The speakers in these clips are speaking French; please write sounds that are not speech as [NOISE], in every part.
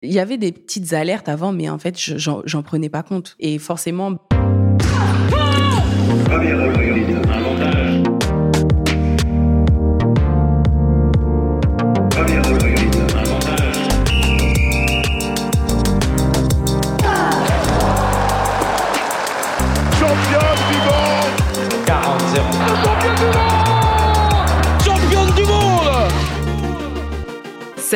Il y avait des petites alertes avant, mais en fait, j'en prenais pas compte. Et forcément.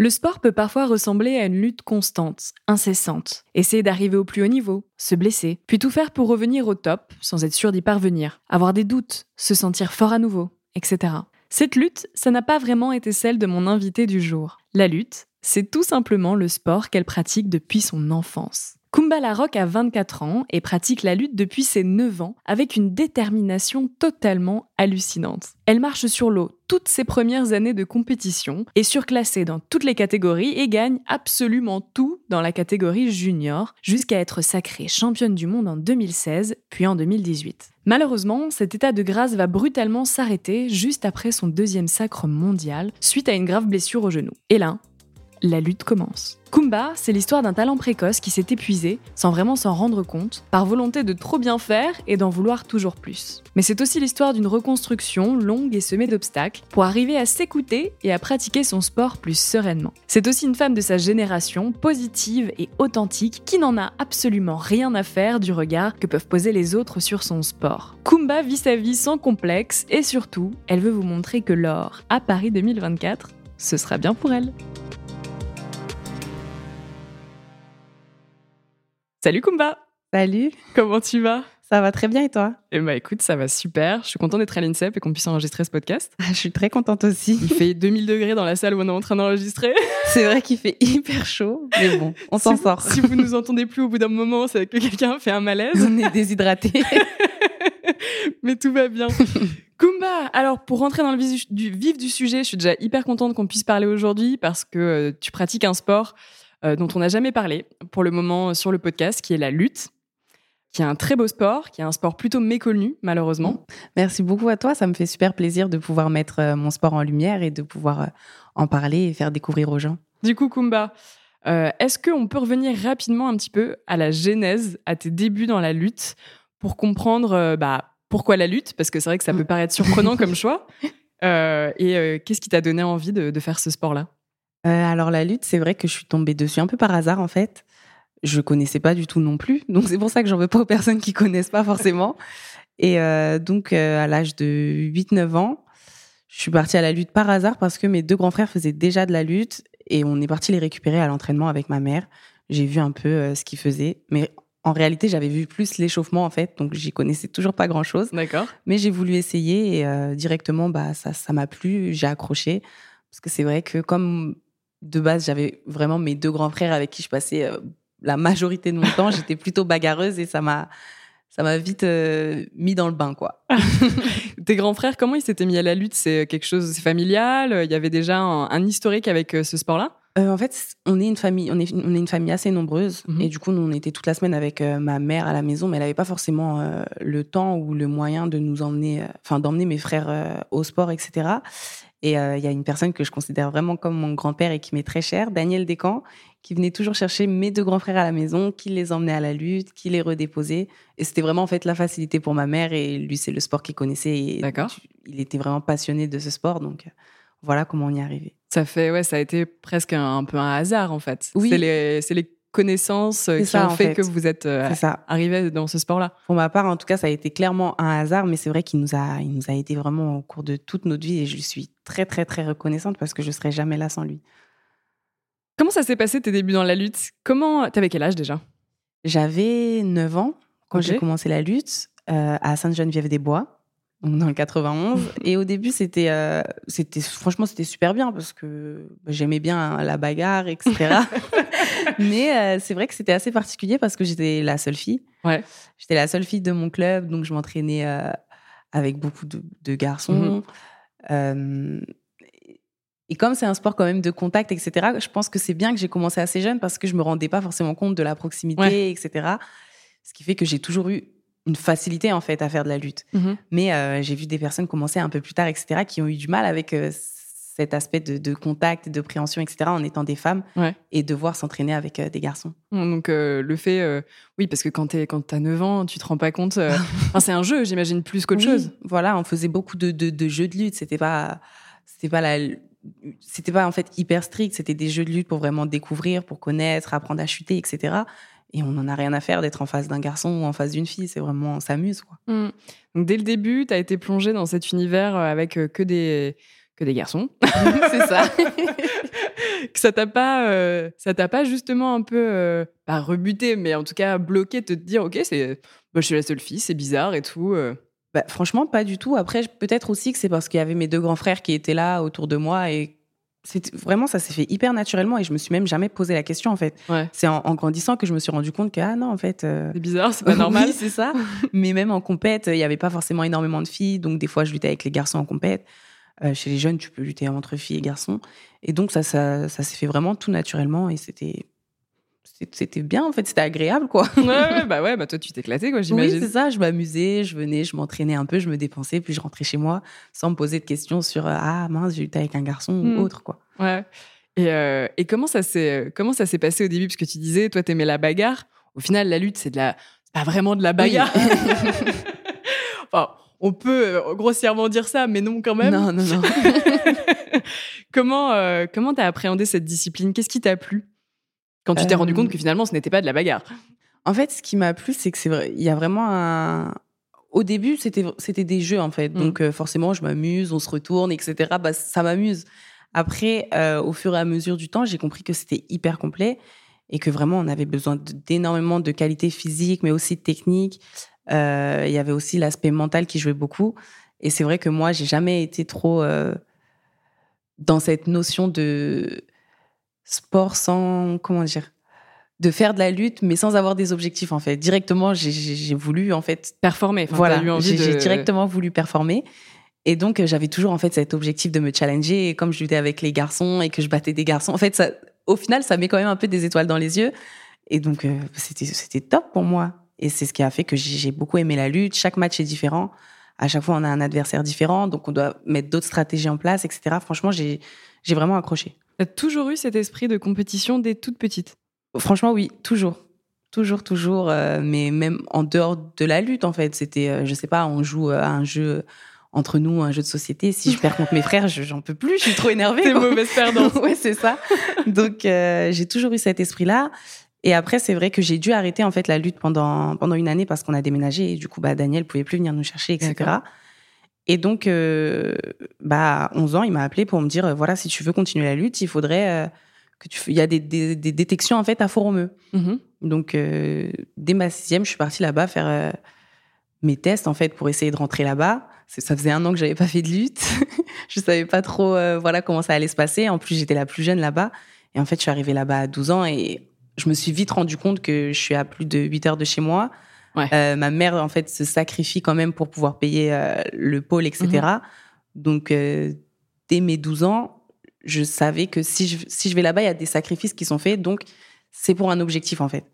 le sport peut parfois ressembler à une lutte constante, incessante. Essayer d'arriver au plus haut niveau, se blesser, puis tout faire pour revenir au top sans être sûr d'y parvenir, avoir des doutes, se sentir fort à nouveau, etc. Cette lutte, ça n'a pas vraiment été celle de mon invité du jour. La lutte, c'est tout simplement le sport qu'elle pratique depuis son enfance. Kumba Larocque a 24 ans et pratique la lutte depuis ses 9 ans avec une détermination totalement hallucinante. Elle marche sur l'eau toutes ses premières années de compétition, est surclassée dans toutes les catégories et gagne absolument tout dans la catégorie junior, jusqu'à être sacrée championne du monde en 2016 puis en 2018. Malheureusement, cet état de grâce va brutalement s'arrêter juste après son deuxième sacre mondial suite à une grave blessure au genou. Et là, la lutte commence. Kumba, c'est l'histoire d'un talent précoce qui s'est épuisé, sans vraiment s'en rendre compte, par volonté de trop bien faire et d'en vouloir toujours plus. Mais c'est aussi l'histoire d'une reconstruction longue et semée d'obstacles pour arriver à s'écouter et à pratiquer son sport plus sereinement. C'est aussi une femme de sa génération, positive et authentique, qui n'en a absolument rien à faire du regard que peuvent poser les autres sur son sport. Kumba vit sa vie sans complexe et surtout, elle veut vous montrer que l'or à Paris 2024, ce sera bien pour elle. Salut Kumba Salut Comment tu vas? Ça va très bien et toi? Eh bah écoute, ça va super. Je suis contente d'être à l'INSEP et qu'on puisse enregistrer ce podcast. Ah, je suis très contente aussi. Il fait 2000 degrés dans la salle où on est en train d'enregistrer. [LAUGHS] C'est vrai qu'il fait hyper chaud, mais bon, on s'en sort. Si vous nous entendez plus au bout d'un moment, c'est que quelqu'un fait un malaise. On est déshydraté. [LAUGHS] mais tout va bien. Kumba, alors pour rentrer dans le vif du, sujet, je suis déjà hyper contente qu'on puisse parler aujourd'hui parce que euh, tu pratiques un sport euh, dont on n'a jamais parlé pour le moment sur le podcast, qui est la lutte qui est un très beau sport, qui est un sport plutôt méconnu, malheureusement. Merci beaucoup à toi. Ça me fait super plaisir de pouvoir mettre euh, mon sport en lumière et de pouvoir euh, en parler et faire découvrir aux gens. Du coup, Kumba, est-ce qu'on peut revenir rapidement un petit peu à la genèse, à tes débuts dans la lutte, pour comprendre bah, pourquoi la lutte? Parce que c'est vrai que ça peut paraître surprenant comme [LAUGHS] choix. et qu'est-ce qui t'a donné envie de faire ce sport-là? Euh, alors la lutte, c'est vrai que je suis tombée dessus un peu par hasard en fait. Je connaissais pas du tout non plus, [LAUGHS] donc c'est pour ça que j'en veux pas aux personnes qui connaissent pas forcément. Et euh, donc euh, à l'âge de 8-9 ans, je suis partie à la lutte par hasard parce que mes deux grands frères faisaient déjà de la lutte et on est parti les récupérer à l'entraînement avec ma mère. J'ai vu un peu ce qu'ils faisaient, mais en réalité, j'avais vu plus l'échauffement en fait, donc j'y connaissais toujours pas grand chose. D'accord. Mais j'ai voulu essayer et directement, bah ça, ça m'a plu, j'ai accroché parce que c'est vrai que comme de base, j'avais vraiment mes deux grands frères avec qui je passais euh, la majorité de mon temps. J'étais plutôt bagarreuse et ça m'a ça m'a vite euh, mis dans le bain, quoi. [LAUGHS] Tes grands frères, comment ils s'étaient mis à la lutte? C'est quelque chose, c'est familial? Il y avait déjà un, historique avec euh, ce sport-là? En fait, on est une famille, on est, on est une famille assez nombreuse mhm. et du coup, nous, on était toute la semaine avec ma mère à la maison, mais elle n'avait pas forcément le temps ou le moyen de nous emmener, enfin, d'emmener mes frères au sport, etc. Et euh, il y a une personne que je considère vraiment comme mon grand-père et qui m'est très cher, Daniel Descamps, qui venait toujours chercher mes deux grands frères à la maison, qui les emmenait à la lutte, qui les redéposait. Et c'était vraiment en fait la facilité pour ma mère. Et lui, c'est le sport qu'il connaissait. D'accord. Il était vraiment passionné de ce sport. Donc euh, voilà comment on y est arrivé. Ça fait, ouais, ça a été presque un, peu un hasard en fait. Oui. C'est les, les connaissances euh, qui ont fait, que vous êtes euh, arrivé dans ce sport-là Pour ma part, en tout cas, ça a été clairement un hasard, mais c'est vrai qu'il nous a, il nous a aidé vraiment au cours de toute notre vie et je suis très, très, très reconnaissante parce que je serais jamais là sans lui. Comment ça s'est passé tes débuts dans la lutte? Comment T'avais quel âge déjà? J'avais 9 ans quand j'ai commencé la lutte euh, à Sainte-Geneviève-des-Bois. dans le 91. [LAUGHS] Et au début, c'était, euh, c'était, franchement, c'était super bien parce que j'aimais bien la bagarre, etc. [LAUGHS] Mais euh, c'est vrai que c'était assez particulier parce que j'étais la seule fille. Ouais. J'étais la seule fille de mon club, donc je m'entraînais avec beaucoup de, garçons. Mhm. Et comme c'est un sport quand même de contact, etc., je pense que c'est bien que j'ai commencé assez jeune parce que je me rendais pas forcément compte de la proximité, etc. Ce qui fait que j'ai toujours eu une facilité en fait à faire de la lutte. Mhm. Mais euh, j'ai vu des personnes commencer un peu plus tard, etc., qui ont eu du mal avec euh, cet aspect de, contact, de préhension, etc., en étant des femmes et devoir s'entraîner avec euh, des garçons. Donc le fait, oui, parce que quand tu as 9 ans, tu te rends pas compte. [LAUGHS] c'est un jeu, j'imagine, plus qu'autre chose. Voilà, on faisait beaucoup de, de jeux de lutte. C'était pas, c'était pas la c'était pas en fait hyper strict, c'était des jeux de lutte pour vraiment découvrir, pour connaître, apprendre à chuter, etc. Et on n'en a rien à faire d'être en face d'un garçon ou en face d'une fille. C'est vraiment, on s'amuse. Quoi. Mmh. Donc, dès le début, tu as été plongée dans cet univers euh, avec euh, que des, que des garçons. [LAUGHS] c'est ça. [LAUGHS] ça t'a pas, euh, ça t'a pas justement un peu, pas rebuté, mais en tout cas bloqué de te dire, OK, c'est, bah, je suis la seule fille, c'est bizarre et tout. Bah, franchement, pas du tout. Après, peut-être aussi que c'est parce qu'il y avait mes deux grands frères qui étaient là autour de moi et vraiment ça s'est fait hyper naturellement et je me suis même jamais posé la question en fait. C'est en, grandissant que je me suis rendu compte que ah non en fait euh, c'est bizarre, c'est pas [LAUGHS] normal. c'est ça. Mais même en compète, il y avait pas forcément énormément de filles, donc des fois je luttais avec les garçons en compète. Euh, chez les jeunes, tu peux lutter entre filles et garçons. Et donc ça ça, ça s'est fait vraiment tout naturellement et c'était c'était bien en fait, c'était agréable quoi. Ouais, [LAUGHS] bah ouais, bah toi tu t'éclatais quoi, j'imagine. Oui, c'est ça, je m'amusais, je venais, je m'entraînais un peu, je me dépensais, puis je rentrais chez moi sans me poser de questions sur euh, ah mince, j'ai lutté avec un garçon ou hmm. autre quoi. Ouais. Et, euh, et comment ça s'est comment ça s'est passé au début? Parce que tu disais toi t'aimais la bagarre. Au final, la lutte c'est de la pas vraiment de la bagarre. [LAUGHS] enfin, on peut euh, grossièrement dire ça, mais non quand même. Non, non, non. [LAUGHS] comment comment t'as appréhendé cette discipline? Qu'est-ce qui t'a plu? Quand tu t'es rendu compte euh. que finalement, ce n'était pas de la bagarre. En fait, ce qui m'a plu, c'est que c'est vrai, il y a vraiment un. Au début, c'était c'était des jeux en fait, mm. donc euh, forcément, je m'amuse, on se retourne, etc. Bah, ça m'amuse. Après, euh, au fur et à mesure du temps, j'ai compris que c'était hyper complet et que vraiment, on avait besoin d'énormément de qualité physique, mais aussi de technique. il y avait aussi l'aspect mental qui jouait beaucoup. Et c'est vrai que moi, j'ai jamais été trop dans cette notion de sport sans comment dire de faire de la lutte mais sans avoir des objectifs en fait. Directement j'ai voulu en fait performer. Voilà j'ai directement voulu performer. Et donc j'avais toujours en fait cet objectif de me challenger. Et comme je luttais avec les garçons et que je battais des garçons en fait ça au final ça met quand même un peu des étoiles dans les yeux. Et donc euh, c'était c'était top pour moi et c'est ce qui a fait que j'ai beaucoup aimé la lutte chaque match est différent à chaque fois on a un adversaire différent donc on doit mettre d'autres stratégies en place etc franchement j'ai vraiment accroché T'as toujours eu cet esprit de compétition dès toute petite? Franchement, oui, toujours. Toujours, toujours. Euh, mais même en dehors de la lutte, en fait. C'était, euh, je sais pas, on joue à un jeu entre nous, un jeu de société. Si je perds contre mes frères, j'en peux plus, je suis trop énervée. T'es mauvaise perdante. [LAUGHS] ouais, c'est ça. Donc, euh, j'ai toujours eu cet esprit-là. Et après, c'est vrai que j'ai dû arrêter en fait la lutte pendant pendant une année parce qu'on a déménagé et du coup, bah Daniel pouvait plus venir nous chercher, etc. Et donc, euh, bah, à 11 ans, il m'a appelé pour me dire, euh, voilà, si tu veux continuer la lutte, il faudrait euh, que tu... Il y a des, des, détections, en fait, à Foromeux. Mm-hmm. Donc, dès ma sixième, je suis partie là-bas faire mes tests, en fait, pour essayer de rentrer là-bas. Ça faisait un an que j'avais pas fait de lutte. [LAUGHS] je savais pas trop, voilà, comment ça allait se passer. En plus, j'étais la plus jeune là-bas. Et en fait, je suis arrivée là-bas à 12 ans et je me suis vite rendu compte que je suis à plus de 8 heures de chez moi euh, ma mère, en fait, se sacrifie quand même pour pouvoir payer euh, le pôle, etc. Mhm. Donc, euh, dès mes 12 ans, je savais que si je, si je vais là-bas, il y a des sacrifices qui sont faits. Donc, c'est pour un objectif, en fait.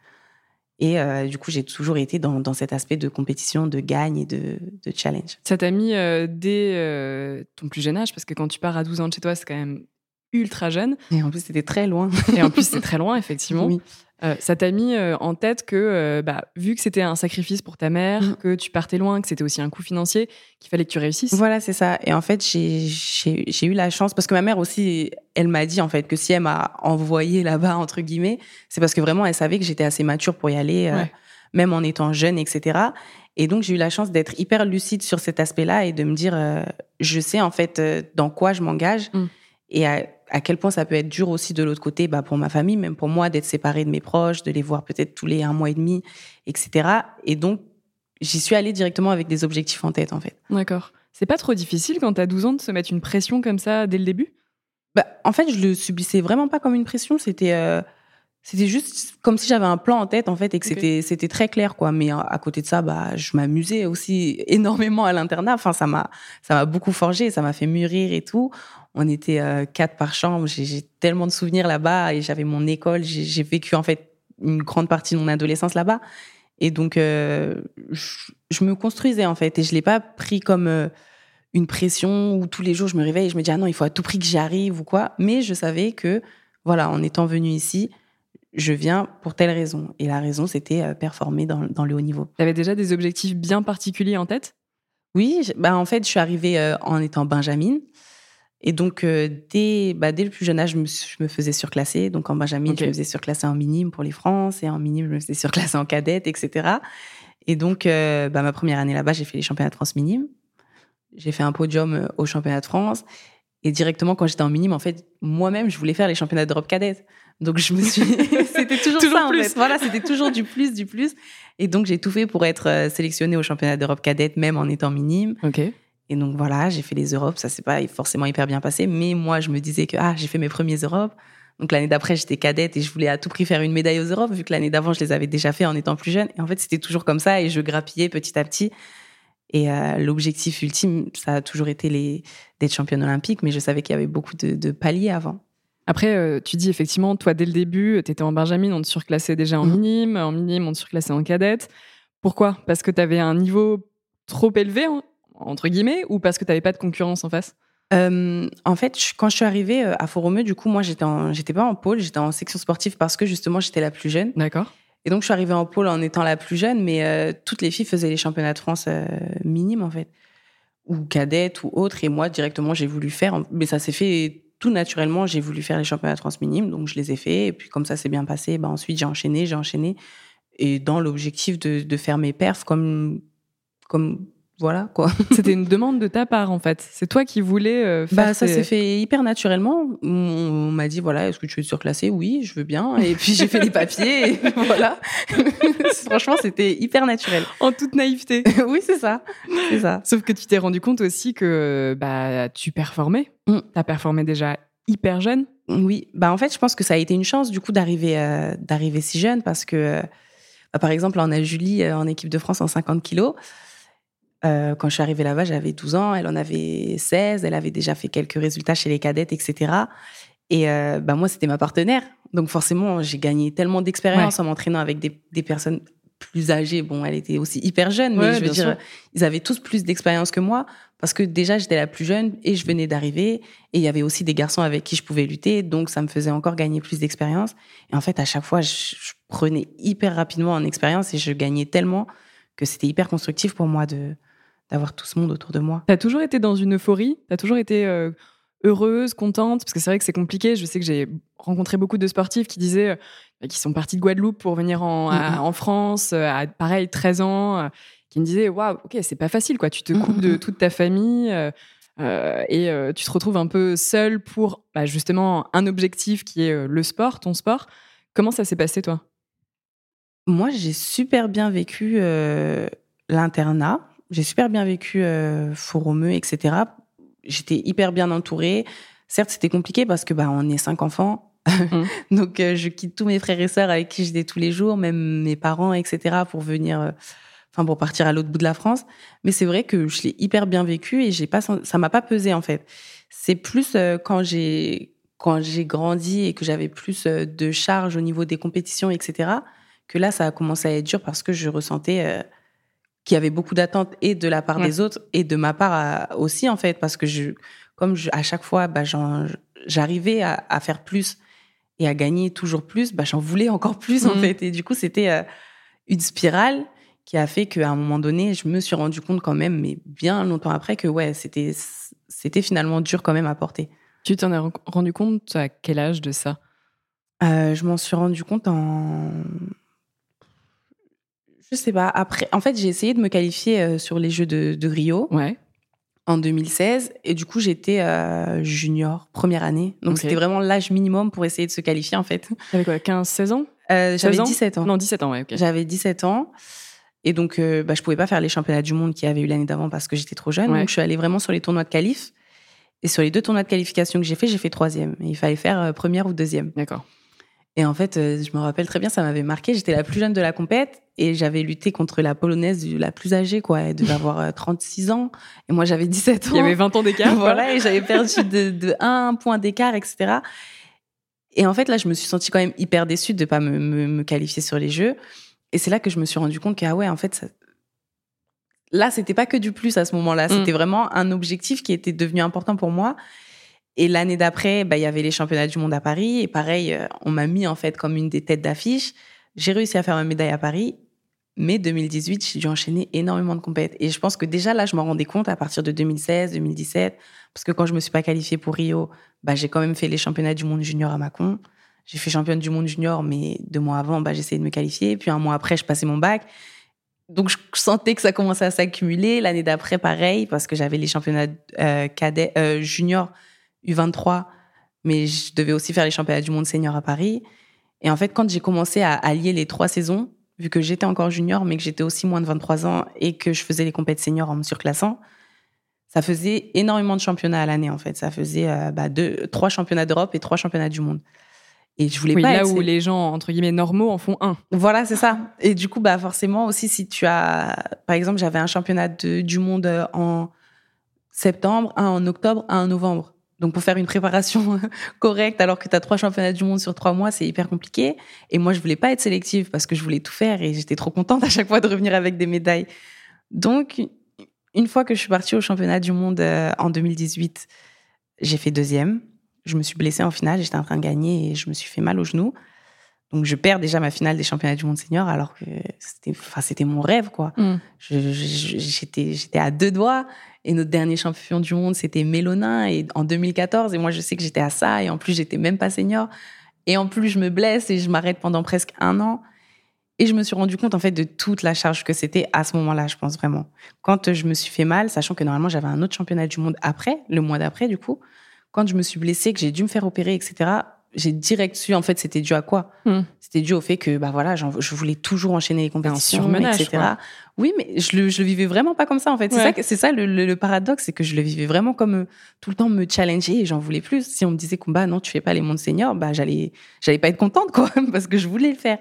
Et du coup, j'ai toujours été dans, dans, cet aspect de compétition, de gagne et de, de challenge. Ça t'a mis dès ton plus jeune âge, parce que quand tu pars à 12 ans de chez toi, c'est quand même ultra jeune. Et en plus, c'était très loin. et en plus, c'est très loin, effectivement. Oui. Euh, ça t'a mis euh, en tête que, euh, bah, vu que c'était un sacrifice pour ta mère, mm. que tu partais loin, que c'était aussi un coût financier, qu'il fallait que tu réussisses. Voilà, c'est ça. Et en fait, j'ai eu la chance, parce que ma mère aussi, elle m'a dit en fait que si elle m'a envoyé là-bas, entre guillemets, c'est parce que vraiment, elle savait que j'étais assez mature pour y aller, même en étant jeune, etc. Et donc, j'ai eu la chance d'être hyper lucide sur cet aspect-là et de me dire, je sais en fait dans quoi je m'engage. Mm. Et à, à quel point ça peut être dur aussi de l'autre côté, bah pour ma famille, même pour moi, d'être séparée de mes proches, de les voir peut-être tous les un mois et demi, etc. Et donc, j'y suis allée directement avec des objectifs en tête, en fait. D'accord. C'est pas trop difficile quand t'as 12 ans de se mettre une pression comme ça dès le début? Bah, En fait, je le subissais vraiment pas comme une pression. C'était euh, c'était juste comme si j'avais un plan en tête, en fait, et que c'était c'était très clair, quoi. Mais à côté de ça, bah, je m'amusais aussi [LAUGHS] énormément à l'internat. Enfin, ça m'a ça m'a beaucoup forgé, ça m'a fait mûrir et tout. On était euh, quatre par chambre. J'ai tellement de souvenirs là-bas et j'avais mon école. J'ai vécu en fait une grande partie de mon adolescence là-bas. Et donc, euh, je, me construisais en fait. Et je l'ai pas pris comme euh, une pression où tous les jours je me réveille et je me dis ah non, il faut à tout prix que j'y arrive ou quoi. Mais je savais que voilà, en étant venu ici, je viens pour telle raison. Et la raison, c'était performer dans, dans, le haut niveau. Tu avais déjà des objectifs bien particuliers en tête? Oui, bah en fait, je suis arrivée en étant Benjamin. Et donc, euh, dès, bah, dès le plus jeune âge, je me, je me faisais surclasser. Donc, en Benjamin, je me faisais surclasser en minime pour les France, et en minime, je me faisais surclasser en cadette, etc. Et donc, euh, bah, ma première année là-bas, j'ai fait les championnats de France minime. J'ai fait un podium euh, au championnat de France. Et directement, quand j'étais en minime, en fait, moi-même, je voulais faire les championnats d'Europe cadette. Donc, je me suis. [LAUGHS] c'était toujours, ça, en fait. Voilà, c'était toujours du plus, du plus. Et donc, j'ai tout fait pour être sélectionnée au championnat d'Europe cadette, même en étant minime. OK. Et donc voilà, j'ai fait les Europes, ça s'est pas forcément hyper bien passé, mais moi je me disais que ah j'ai fait mes premiers Europes. Donc l'année d'après j'étais cadette et je voulais à tout prix faire une médaille aux Europes vu que l'année d'avant je les avais déjà fait en étant plus jeune. Et en fait c'était toujours comme ça et je grappillais petit à petit. Et euh, l'objectif ultime, ça a toujours été les d'être championne olympique, mais je savais qu'il y avait beaucoup de, paliers avant. Après, euh, tu dis effectivement, toi, dès le début, tu étais en Benjamin, on te surclassait déjà en mmh. minime, en minime, on te surclassait en cadette. Pourquoi? Parce que tu avais un niveau trop élevé entre guillemets, ou parce que tu n'avais pas de concurrence en face? Euh, en fait, quand je suis arrivée euh, à Foromeux, du coup, moi, j'étais j'étais pas en pôle, j'étais en section sportive parce que justement, j'étais la plus jeune. D'accord. Et donc, je suis arrivée en pôle en étant la plus jeune, mais euh, toutes les filles faisaient les championnats de France minimes, en fait, ou cadettes ou autres. Et moi, directement, j'ai voulu faire, mais ça s'est fait tout naturellement. J'ai voulu faire les championnats de France minimes, donc je les ai faits. Et puis, comme ça s'est bien passé, bah, ensuite, j'ai enchaîné, j'ai enchaîné. Et dans l'objectif de, de faire mes perfs comme, comme voilà quoi. [LAUGHS] C'était une demande de ta part en fait. C'est toi qui voulais euh, faire. Bah ça s'est fait hyper naturellement. On, m'a dit voilà est-ce que tu veux te surclasser? Oui je veux bien. Et puis j'ai fait les papiers. Et [LAUGHS] voilà. [LAUGHS] Franchement c'était hyper naturel. En toute naïveté. oui c'est ça. C'est ça. Sauf que tu t'es rendu compte aussi que bah tu performais. Mm. Tu as performé déjà hyper jeune. Oui bah en fait je pense que ça a été une chance du coup d'arriver euh, d'arriver si jeune parce que euh, bah, par exemple on a Julie en équipe de France en 50 kilos. Euh, quand je suis arrivée là-bas, j'avais 12 ans, elle en avait 16, elle avait déjà fait quelques résultats chez les cadettes, etc. Et euh, bah moi, c'était ma partenaire. Donc forcément, j'ai gagné tellement d'expérience en m'entraînant avec des, des, personnes plus âgées. Bon, elle était aussi hyper jeune, mais je veux dire, ils avaient tous plus d'expérience que moi parce que déjà, j'étais la plus jeune et je venais d'arriver. Et il y avait aussi des garçons avec qui je pouvais lutter. Donc ça me faisait encore gagner plus d'expérience. Et en fait, à chaque fois, je, je prenais hyper rapidement en expérience et je gagnais tellement que c'était hyper constructif pour moi de d'avoir tout ce monde autour de moi. Tu as toujours été dans une euphorie? Tu as toujours été euh, heureuse, contente? Parce que c'est vrai que c'est compliqué. Je sais que j'ai rencontré beaucoup de sportifs qui disaient euh, qui sont partis de Guadeloupe pour venir en, en France, euh, à pareil, 13 ans, qui me disaient Waouh, ok, c'est pas facile, quoi. Tu te coupes de toute ta famille. et tu te retrouves un peu seule pour bah, justement un objectif qui est le sport, ton sport. Comment ça s'est passé, toi? Moi, j'ai super bien vécu l'internat j'ai super bien vécu euh, Foromeux, etc. J'étais hyper bien entourée. Certes, c'était compliqué parce que bah on est cinq enfants. Mmh. [LAUGHS] Donc euh, je quitte tous mes frères et sœurs avec qui j'étais tous les jours, même mes parents, etc. pour venir, euh, enfin pour partir à l'autre bout de la France. Mais c'est vrai que je l'ai hyper bien vécu et j'ai pas, ça m'a pas pesé en fait. C'est plus euh, quand j'ai quand j'ai grandi et que j'avais plus de charges au niveau des compétitions, etc. Que là, ça a commencé à être dur parce que je ressentais qu'il y avait beaucoup d'attentes et de la part des autres et de ma part aussi en fait parce que je comme à chaque fois bah, j'arrivais à, faire plus et à gagner toujours plus bah j'en voulais encore plus en mmh. fait. Et du coup c'était euh, une spirale qui a fait qu'à un moment donné je me suis rendu compte quand même mais bien longtemps après que ouais c'était c'était finalement dur quand même à porter. Tu t'en es rendu compte à quel âge de ça? Euh, je m'en suis rendu compte en je sais pas. Après, en fait, j'ai essayé de me qualifier euh, sur les Jeux de, Rio. Ouais. En 2016. Et du coup, j'étais euh, junior, première année. Donc, c'était vraiment l'âge minimum pour essayer de se qualifier, en fait. T'avais quoi, 15, 16 ans? Euh, J'avais 17 ans? Non, 17 ans, ouais, ok. J'avais 17 ans. Et donc, euh, bah, je pouvais pas faire les championnats du monde qu'il y avait eu l'année d'avant parce que j'étais trop jeune. Donc, je suis allée vraiment sur les tournois de qualif. Et sur les deux tournois de qualification que j'ai fait, j'ai fait troisième. Et il fallait faire euh, première ou deuxième. D'accord. Et en fait, euh, je me rappelle très bien, ça m'avait marqué. J'étais la plus jeune de la compète et j'avais lutté contre la polonaise la plus âgée, quoi. Elle devait avoir 36 ans et moi j'avais 17 ans. Il y avait 20 ans d'écart. voilà, et j'avais perdu de, de un point d'écart, etc. Et en fait, là, je me suis sentie quand même hyper déçue de pas me, me, me qualifier sur les Jeux. Et c'est là que je me suis rendu compte que, ah ouais, en fait, ça... là, c'était pas que du plus à ce moment-là. C'était mm. vraiment un objectif qui était devenu important pour moi. Et l'année d'après, bah, il y avait les championnats du monde à Paris. Et pareil, euh, on m'a mis en fait comme une des têtes d'affiche. J'ai réussi à faire ma médaille à Paris. Mais 2018, j'ai dû enchaîner énormément de compétitions. Et je pense que déjà là, je m'en rendais compte à partir de 2016, 2017. Parce que quand je me suis pas qualifiée pour Rio, bah, j'ai quand même fait les championnats du monde junior à Macon. J'ai fait championne du monde junior, mais deux mois avant, bah, j'essayais de me qualifier. Puis un mois après, je passais mon bac. Donc, je sentais que ça commençait à s'accumuler. L'année d'après, pareil, parce que j'avais les championnats euh, cadets, euh, junior U23, mais je devais aussi faire les championnats du monde senior à Paris. Et en fait, quand j'ai commencé à allier les trois saisons, vu que j'étais encore junior, mais que j'étais aussi moins de 23 ans et que je faisais les compétitions seniors en me surclassant, ça faisait énormément de championnats à l'année, en fait. Ça faisait euh, bah, deux, trois championnats d'Europe et trois championnats du monde. Et je voulais pas là où les gens entre guillemets normaux en font un. Voilà, c'est ça. Et du coup, bah forcément aussi si tu as, par exemple, j'avais un championnat du monde en septembre, un en octobre, un en novembre. Donc pour faire une préparation [LAUGHS] correcte, alors que tu as trois championnats du monde sur trois mois, c'est hyper compliqué. Et moi, je voulais pas être sélective parce que je voulais tout faire et j'étais trop contente à chaque fois de revenir avec des médailles. Donc une fois que je suis partie au championnat du monde euh, en 2018, j'ai fait deuxième je me suis blessée en finale, j'étais en train de gagner et je me suis fait mal au genou. Donc je perds déjà ma finale des championnats du monde senior alors que c'était enfin c'était mon rêve quoi. Mm. J'étais j'étais à deux doigts et notre dernier champion du monde c'était Mélonin et en 2014 et moi je sais que j'étais à ça et en plus j'étais même pas senior et en plus je me blesse et je m'arrête pendant presque un an et je me suis rendu compte en fait de toute la charge que c'était à ce moment-là, je pense vraiment. Quand je me suis fait mal, sachant que normalement j'avais un autre championnat du monde après, le mois d'après du coup, quand je me suis blessée, que j'ai dû me faire opérer, etc., j'ai direct su, en fait, c'était dû à quoi hmm. C'était dû au fait que, bah voilà, je voulais toujours enchaîner les compétitions, etc. Oui, mais je le, je le vivais vraiment pas comme ça, en fait. C'est ça, c'est ça le, paradoxe, c'est que je le vivais vraiment comme euh, tout le temps me challenger et j'en voulais plus. Si on me disait, combat, non, tu fais pas les mondes seniors, bah j'allais, j'allais pas être contente, quoi, [LAUGHS] parce que je voulais le faire.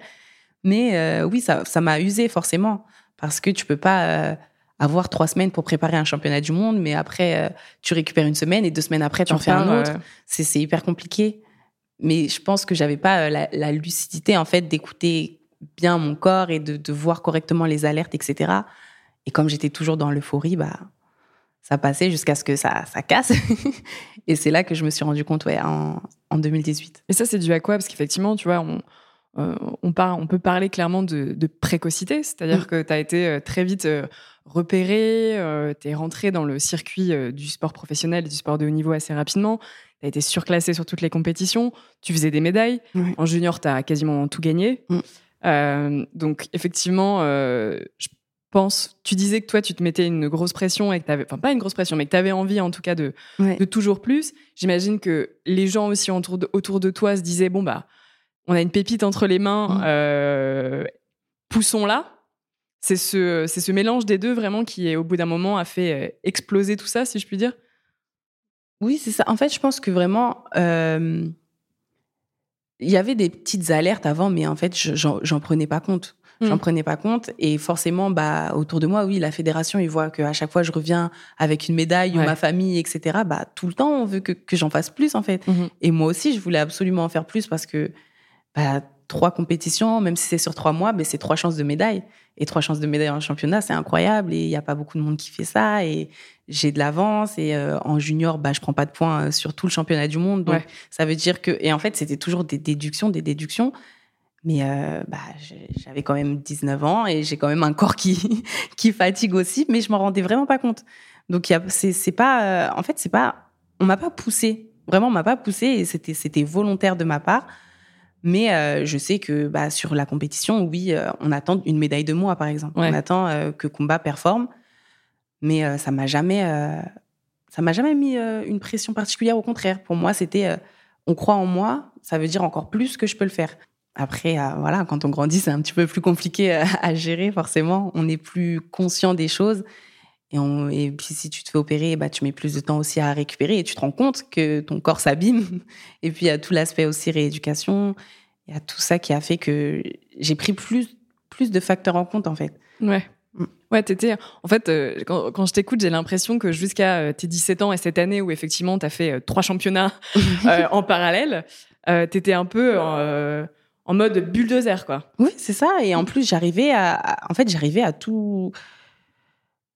Mais euh, oui, ça, ça m'a usé forcément, parce que tu peux pas. Euh, avoir trois semaines pour préparer un championnat du monde, mais après, euh, tu récupères une semaine et deux semaines après, tu en fais un autre. C'est hyper compliqué. Mais je pense que j'avais pas euh, la, lucidité, en fait, d'écouter bien mon corps et de, voir correctement les alertes, etc. Et comme j'étais toujours dans l'euphorie, bah, ça passait jusqu'à ce que ça, ça casse. [LAUGHS] et c'est là que je me suis rendu compte, ouais, en, en 2018. Et ça, c'est dû à quoi? Parce qu'effectivement, tu vois, on, euh, on, on, peut parler clairement de, précocité, c'est-à-dire mm. que tu as été très vite repéré, euh, tu es rentré dans le circuit euh, du sport professionnel, du sport de haut niveau assez rapidement. Tu as été surclassé sur toutes les compétitions. Tu faisais des médailles. En junior, tu as quasiment tout gagné. Mm. Euh, donc, effectivement, je pense, tu disais que toi, tu te mettais une grosse pression et que tu avais, enfin, pas une grosse pression, mais que tu avais envie, en tout cas, de, de toujours plus. J'imagine que les gens aussi autour de, autour de toi se disaient, bon, bah, on a une pépite entre les mains, mm. poussons-la. C'est ce, c'est ce mélange des deux vraiment qui, au bout d'un moment, a fait euh, exploser tout ça, si je puis dire. Oui, c'est ça. En fait, je pense que vraiment, euh, il y avait des petites alertes avant, mais en fait, j'en prenais pas compte. Hmm. J'en prenais pas compte. Et forcément, bah, autour de moi, oui, la fédération, ils voient qu'à chaque fois, je reviens avec une médaille ou ma famille, etc. Bah, tout le temps, on veut que, que j'en fasse plus, en fait. Mhm. Et moi aussi, je voulais absolument en faire plus parce que, bah, trois compétitions, même si c'est sur trois mois, mais c'est trois chances de médaille. Et trois chances de médaille en championnat, c'est incroyable. Et il n'y a pas beaucoup de monde qui fait ça. Et j'ai de l'avance. Et euh, en junior, bah, je prends pas de points euh, sur tout le championnat du monde. Donc, ça veut dire que. Et en fait, c'était toujours des déductions, des déductions. Mais euh, bah, j'avais quand même 19 ans et j'ai quand même un corps qui, [LAUGHS] qui fatigue aussi. Mais je m'en rendais vraiment pas compte. Donc, c'est pas. en fait, c'est pas. On m'a pas poussé. Vraiment, on m'a pas poussé. Et c'était volontaire de ma part. Mais euh, je sais que bah, sur la compétition, oui, euh, on attend une médaille de moi, par exemple. On attend euh, que Combat performe. Mais ça m'a jamais, ça m'a jamais mis une pression particulière. Au contraire, pour moi, c'était on croit en moi, ça veut dire encore plus que je peux le faire. Après, voilà, quand on grandit, c'est un petit peu plus compliqué à, gérer, forcément. On est plus conscient des choses. Et, on, et, puis si tu te fais opérer, bah, tu mets plus de temps aussi à récupérer et tu te rends compte que ton corps s'abîme. [LAUGHS] Et puis il y a tout l'aspect aussi rééducation. Il y a tout ça qui a fait que j'ai pris plus, plus de facteurs en compte en fait. Ouais. Mm. Ouais, t'étais. En fait, euh, quand, je t'écoute, j'ai l'impression que jusqu'à euh, tes 17 ans et cette année où effectivement t'as fait euh, trois championnats [LAUGHS] en parallèle, t'étais un peu en mode bulldozer, quoi. Oui, c'est ça. Et en plus, j'arrivais à. En fait, j'arrivais à tout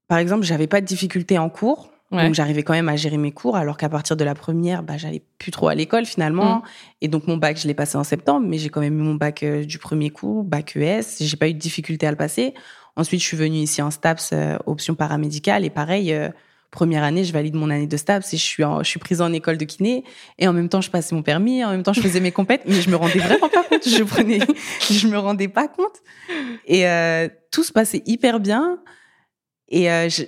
par exemple, j'avais pas de difficultés en cours. Donc j'arrivais quand même à gérer mes cours, alors qu'à partir de la première, bah, j'allais plus trop à l'école finalement. Mm. Et donc mon bac, je l'ai passé en septembre, mais j'ai quand même eu mon bac euh, du premier coup, bac ES. J'ai pas eu de difficulté à le passer. Ensuite, je suis venue ici en STAPS, euh, option paramédicale. Et pareil, euh, première année, je valide mon année de STAPS et je suis, je suis prise en école de kiné. Et en même temps, je passais mon permis, en même temps, je faisais mes compètes, mais je me rendais vraiment pas compte. Je prenais, [LAUGHS] je me rendais pas compte. Et tout se passait hyper bien. Et euh, je,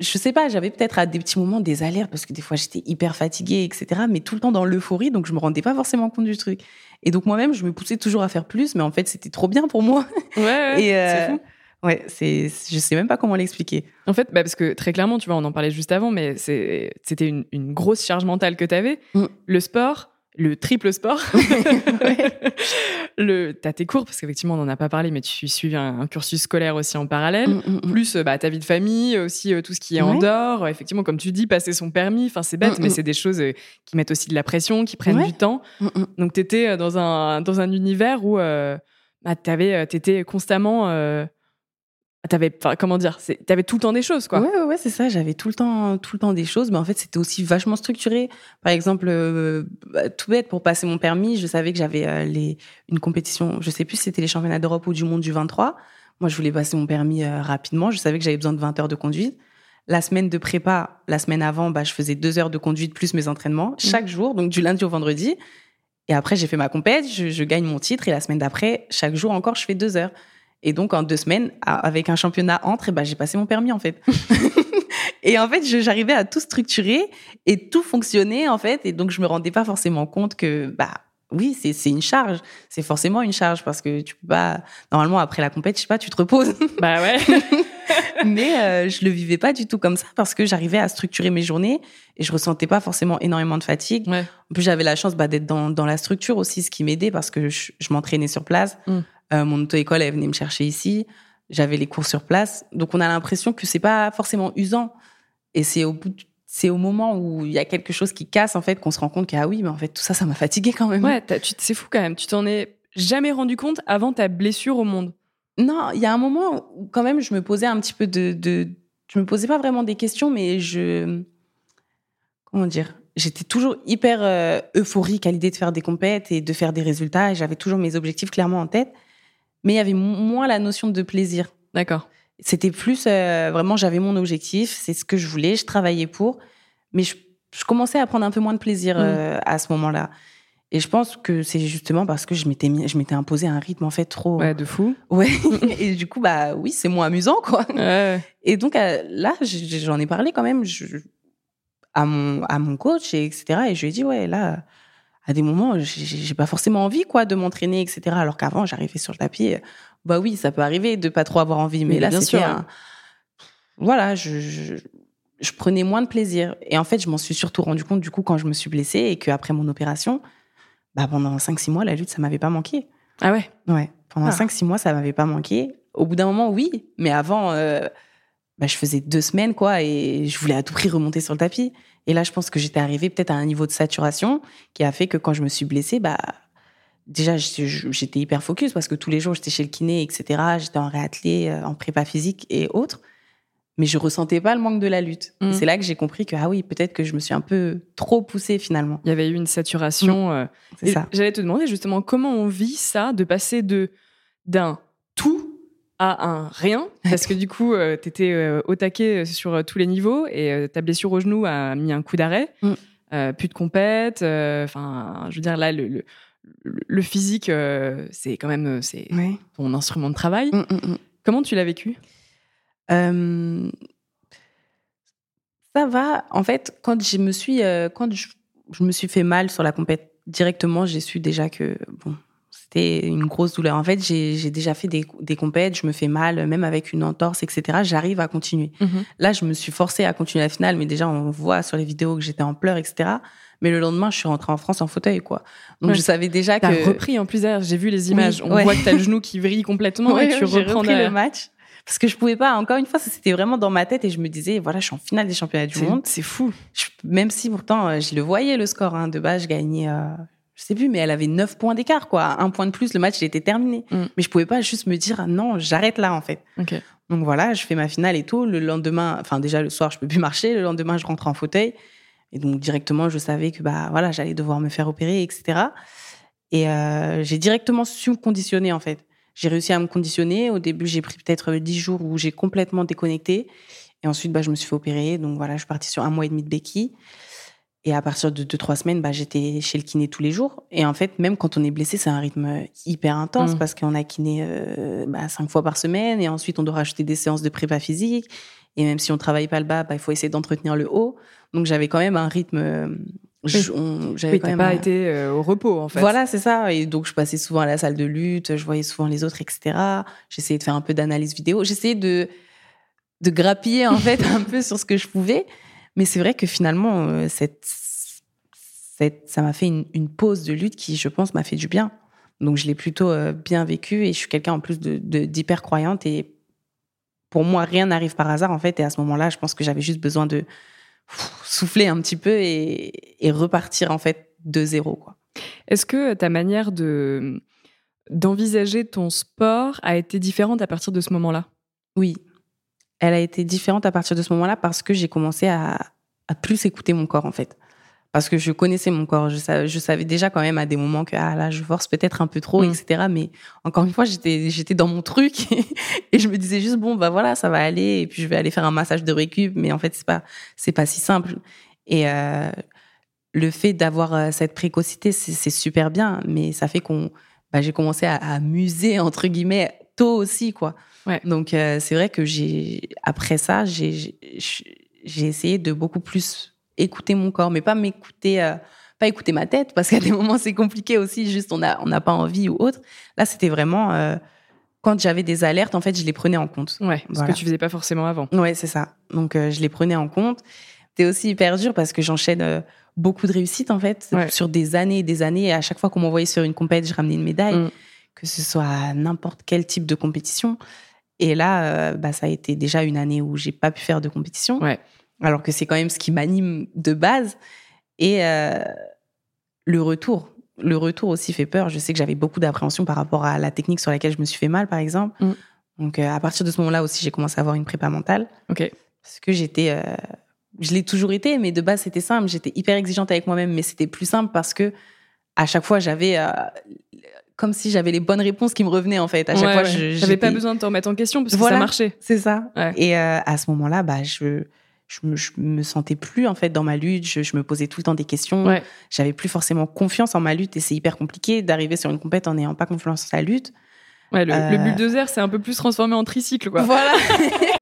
je sais pas, j'avais peut-être à des petits moments des alertes parce que des fois j'étais hyper fatiguée, etc. Mais tout le temps dans l'euphorie, donc je me rendais pas forcément compte du truc. Et donc moi-même, je me poussais toujours à faire plus, mais en fait c'était trop bien pour moi. Ouais, ouais [LAUGHS] Et euh, c'est fou. Ouais, c'est, je sais même pas comment l'expliquer. En fait, bah parce que très clairement, tu vois, on en parlait juste avant, mais c'est, c'était une, une grosse charge mentale que tu avais. Mm. Le sport, le triple sport. [LAUGHS] [LAUGHS] le, t'as tes cours, parce qu'effectivement, on n'en a pas parlé, mais tu suis un, un cursus scolaire aussi en parallèle. Mm, mm, mm. Plus bah, ta vie de famille, aussi euh, tout ce qui est en dehors. Effectivement, comme tu dis, passer son permis, enfin, c'est bête, mais c'est des choses euh, qui mettent aussi de la pression, qui prennent du temps. Donc, t'étais euh, dans un, dans un univers où euh, bah, t'étais constamment T'avais, comment dire, t'avais tout le temps des choses, quoi. Ouais, ouais, c'est ça. J'avais tout le temps, tout le temps des choses, mais en fait, c'était aussi vachement structuré. Par exemple, euh, bah, tout bête pour passer mon permis, je savais que j'avais euh, les une compétition. Je sais plus si c'était les championnats d'Europe ou du monde du 23. Moi, je voulais passer mon permis euh, rapidement. Je savais que j'avais besoin de 20 heures de conduite. La semaine de prépa, la semaine avant, bah, je faisais deux heures de conduite plus mes entraînements mmh. chaque jour, donc du lundi au vendredi. Et après, j'ai fait ma compète, je, je gagne mon titre. Et la semaine d'après, chaque jour encore, je fais deux heures. Et donc, en deux semaines, avec un championnat entre, et ben, j'ai passé mon permis, en fait. [LAUGHS] et en fait, j'arrivais à tout structurer et tout fonctionner, en fait. Et donc, je me rendais pas forcément compte que, bah, oui, c'est une charge. C'est forcément une charge parce que tu peux pas. Normalement, après la compète, je sais pas, tu te reposes. [LAUGHS] Bah ouais. [LAUGHS] Mais euh, je le vivais pas du tout comme ça parce que j'arrivais à structurer mes journées et je ressentais pas forcément énormément de fatigue. Ouais. En plus, j'avais la chance bah, d'être dans, dans la structure aussi, ce qui m'aidait parce que je, je m'entraînais sur place. Mm. Euh, mon auto-école, elle venait me chercher ici. J'avais les cours sur place. Donc, on a l'impression que c'est pas forcément usant. Et c'est au bout c'est au moment où il y a quelque chose qui casse, en fait, qu'on se rend compte que, ah oui, mais en fait, tout ça, ça m'a fatigué quand même. Ouais, c'est fou quand même. Tu t'en es jamais rendu compte avant ta blessure au monde. Non, il y a un moment où, quand même, je me posais un petit peu de, de. Je me posais pas vraiment des questions, mais je. Comment dire J'étais toujours hyper euh, euphorique à l'idée de faire des compètes et de faire des résultats. Et j'avais toujours mes objectifs clairement en tête mais il y avait moins la notion de plaisir. D'accord. C'était plus euh, vraiment, j'avais mon objectif, c'est ce que je voulais, je travaillais pour, mais je, commençais à prendre un peu moins de plaisir mm. euh, à ce moment-là. Et je pense que c'est justement parce que je m'étais je m'étais imposé un rythme en fait trop ouais de fou. [LAUGHS] Ouais. et du coup bah oui c'est moins amusant quoi. Ouais. Et donc euh, là j'en ai parlé quand même je, à mon à mon coach et etc. Et je lui ai dit ouais là à des moments, j'ai pas forcément envie, quoi, de m'entraîner, etc. Alors qu'avant, j'arrivais sur le tapis. Bah oui, ça peut arriver de pas trop avoir envie, mais, là, c'était un... Voilà, je, je, prenais moins de plaisir. Et en fait, je m'en suis surtout rendu compte, du coup, quand je me suis blessée et qu'après mon opération, bah, pendant 5-6 mois, la lutte, ça m'avait pas manqué. Ah ouais? Ouais. Pendant 5-6 ah. mois, ça m'avait pas manqué. Au bout d'un moment, oui. Mais avant, euh, bah, je faisais deux semaines, quoi, et je voulais à tout prix remonter sur le tapis. Et là, je pense que j'étais arrivée peut-être à un niveau de saturation qui a fait que quand je me suis blessée, bah, déjà, j'étais hyper focus parce que tous les jours, j'étais chez le kiné, etc. J'étais en réathlé, euh, en prépa physique et autres. Mais je ressentais pas le manque de la lutte. Mmh. c'est là que j'ai compris que, ah oui, peut-être que je me suis un peu trop poussée finalement. Il y avait eu une saturation. Mmh. Euh, c'est ça. J'allais te demander justement comment on vit ça, de passer de d'un tout à un rien, parce que du coup, euh, tu étais euh, au taquet sur euh, tous les niveaux et ta blessure au genou a mis un coup d'arrêt. Mm. plus de compète. Enfin, je veux dire, là, le, le, physique, c'est quand même c'est ton instrument de travail. Mm, mm, Comment tu l'as vécu? Ça va. En fait, quand je me suis, quand je, me suis fait mal sur la compète directement, j'ai su déjà que bon, c'était une grosse douleur. En fait, j'ai déjà fait des, des compètes, je me fais mal, même avec une entorse, etc. J'arrive à continuer. Mhm. Là, je me suis forcée à continuer la finale, mais déjà, on voit sur les vidéos que j'étais en pleurs, etc. Mais le lendemain, je suis rentrée en France en fauteuil, quoi. Donc, Ouais. je savais déjà T'as que. repris en plus j'ai vu les images. Oui, On ouais. voit que t'as le genou qui vrille complètement Ouais, et tu j'ai reprends repris le match. Parce que je pouvais pas, encore une fois, ça, c'était vraiment dans ma tête et je me disais, voilà, je suis en finale des championnats du monde. C'est fou. Je- même si pourtant, euh, je le voyais le score. Hein, de base, je gagnais, euh, je sais plus, mais elle avait 9 points d'écart, quoi. Un point de plus, le match, il était terminé. Mm. Mais je pouvais pas juste me dire, non, j'arrête là, en fait. Donc voilà, je fais ma finale et tout. Le lendemain, enfin déjà le soir, je peux plus [LAUGHS] marcher. Le lendemain, je rentre en fauteuil. Et donc directement, je savais que bah voilà, j'allais devoir me faire opérer, etc. Et euh, j'ai directement su me conditionner en fait. J'ai réussi à me conditionner. Au début, j'ai pris peut-être 10 jours où j'ai complètement déconnecté. Et ensuite, bah, je me suis fait opérer. Donc voilà, je suis partie sur un mois et demi de béquille. Et à partir de 2-3 semaines, bah, j'étais chez le kiné tous les jours. Et en fait, même quand on est blessé, c'est un rythme hyper intense Mm. parce qu'on a kiné euh, bah, 5 fois par semaine. Et ensuite, on doit rajouter des séances de prépa physique. Et même si on travaille pas le bas, bah, il faut essayer d'entretenir le haut. Donc j'avais quand même un rythme. euh, je- on- j'avais Oui, quand t'as même pas un- été euh, au repos en fait. voilà, c'est ça. Et donc, je passais souvent à la salle de lutte, je voyais souvent les autres, etc. J'essayais de faire un peu d'analyse vidéo. J'essayais de, de grappiller, en fait, [LAUGHS] un peu sur ce que je pouvais. Mais c'est vrai que finalement, euh, cette, cette, ça m'a fait une, une pause de lutte qui, je pense, m'a fait du bien. Donc, je l'ai plutôt euh, bien vécu et je suis quelqu'un en plus de, de- d'hyper croyante. Et pour moi, rien n'arrive par hasard, en fait. Et à ce moment-là, je pense que j'avais juste besoin de pff, souffler un petit peu et, et repartir, en fait, de zéro, quoi. Est-ce que ta manière de d'envisager ton sport a été différente à partir de ce moment-là? Oui, elle a été différente à partir de ce moment-là parce que j'ai commencé à, à plus écouter mon corps en fait. Parce que je connaissais mon corps, je savais, je savais déjà quand même à des moments que ah là je force peut-être un peu trop, Mm. etc. Mais encore une fois j'étais dans mon truc [LAUGHS] et je me disais juste bon bah voilà ça va aller et puis je vais aller faire un massage de récup. Mais en fait c'est pas pas si simple. Et euh, le fait d'avoir euh, cette précocité c'est c'est super bien, mais ça fait qu'on bah, j'ai commencé à, à muser entre guillemets tôt aussi quoi. Ouais. Donc euh, c'est vrai que j'ai après ça j'ai j'ai- essayé de beaucoup plus écouter mon corps, mais pas m'écouter euh, pas écouter ma tête parce qu'à des moments c'est compliqué aussi juste on a on n'a pas envie ou autre. Là c'était vraiment euh, quand j'avais des alertes en fait je les prenais en compte. Ouais, ce Voilà. que tu faisais pas forcément avant. Ouais, c'est ça. Donc, je les prenais en compte. C'était aussi hyper dur parce que j'enchaîne beaucoup de réussites, en fait, Ouais. sur des années et des années. Et à chaque fois qu'on m'envoyait sur une compète, je ramenais une médaille, Mm. que ce soit à n'importe quel type de compétition. Et là, euh, bah, ça a été déjà une année où j'ai pas pu faire de compétition. Ouais. Alors que c'est quand même ce qui m'anime de base. Et euh, le retour. Le retour aussi fait peur. Je sais que j'avais beaucoup d'appréhension par rapport à la technique sur laquelle je me suis fait mal, par exemple. Mm. Donc, euh, à partir de ce moment-là aussi, j'ai commencé à avoir une prépa mentale Ok. parce que j'étais je l'ai toujours été mais de base c'était simple j'étais hyper exigeante avec moi-même mais c'était plus simple parce que à chaque fois j'avais comme si j'avais les bonnes réponses qui me revenaient en fait à chaque Ouais, fois ouais. je J'avais pas besoin de te remettre en question parce que Voilà. ça marchait. c'est ça Ouais. et euh, à ce moment-là bah je je me, je me sentais plus en fait dans ma lutte je, je me posais tout le temps des questions j'avais plus forcément confiance en ma lutte et c'est hyper compliqué d'arriver sur une compète en n'ayant pas confiance en sa lutte Ouais, le, Euh. le bulldozer c'est un peu plus transformé en tricycle quoi. voilà [LAUGHS]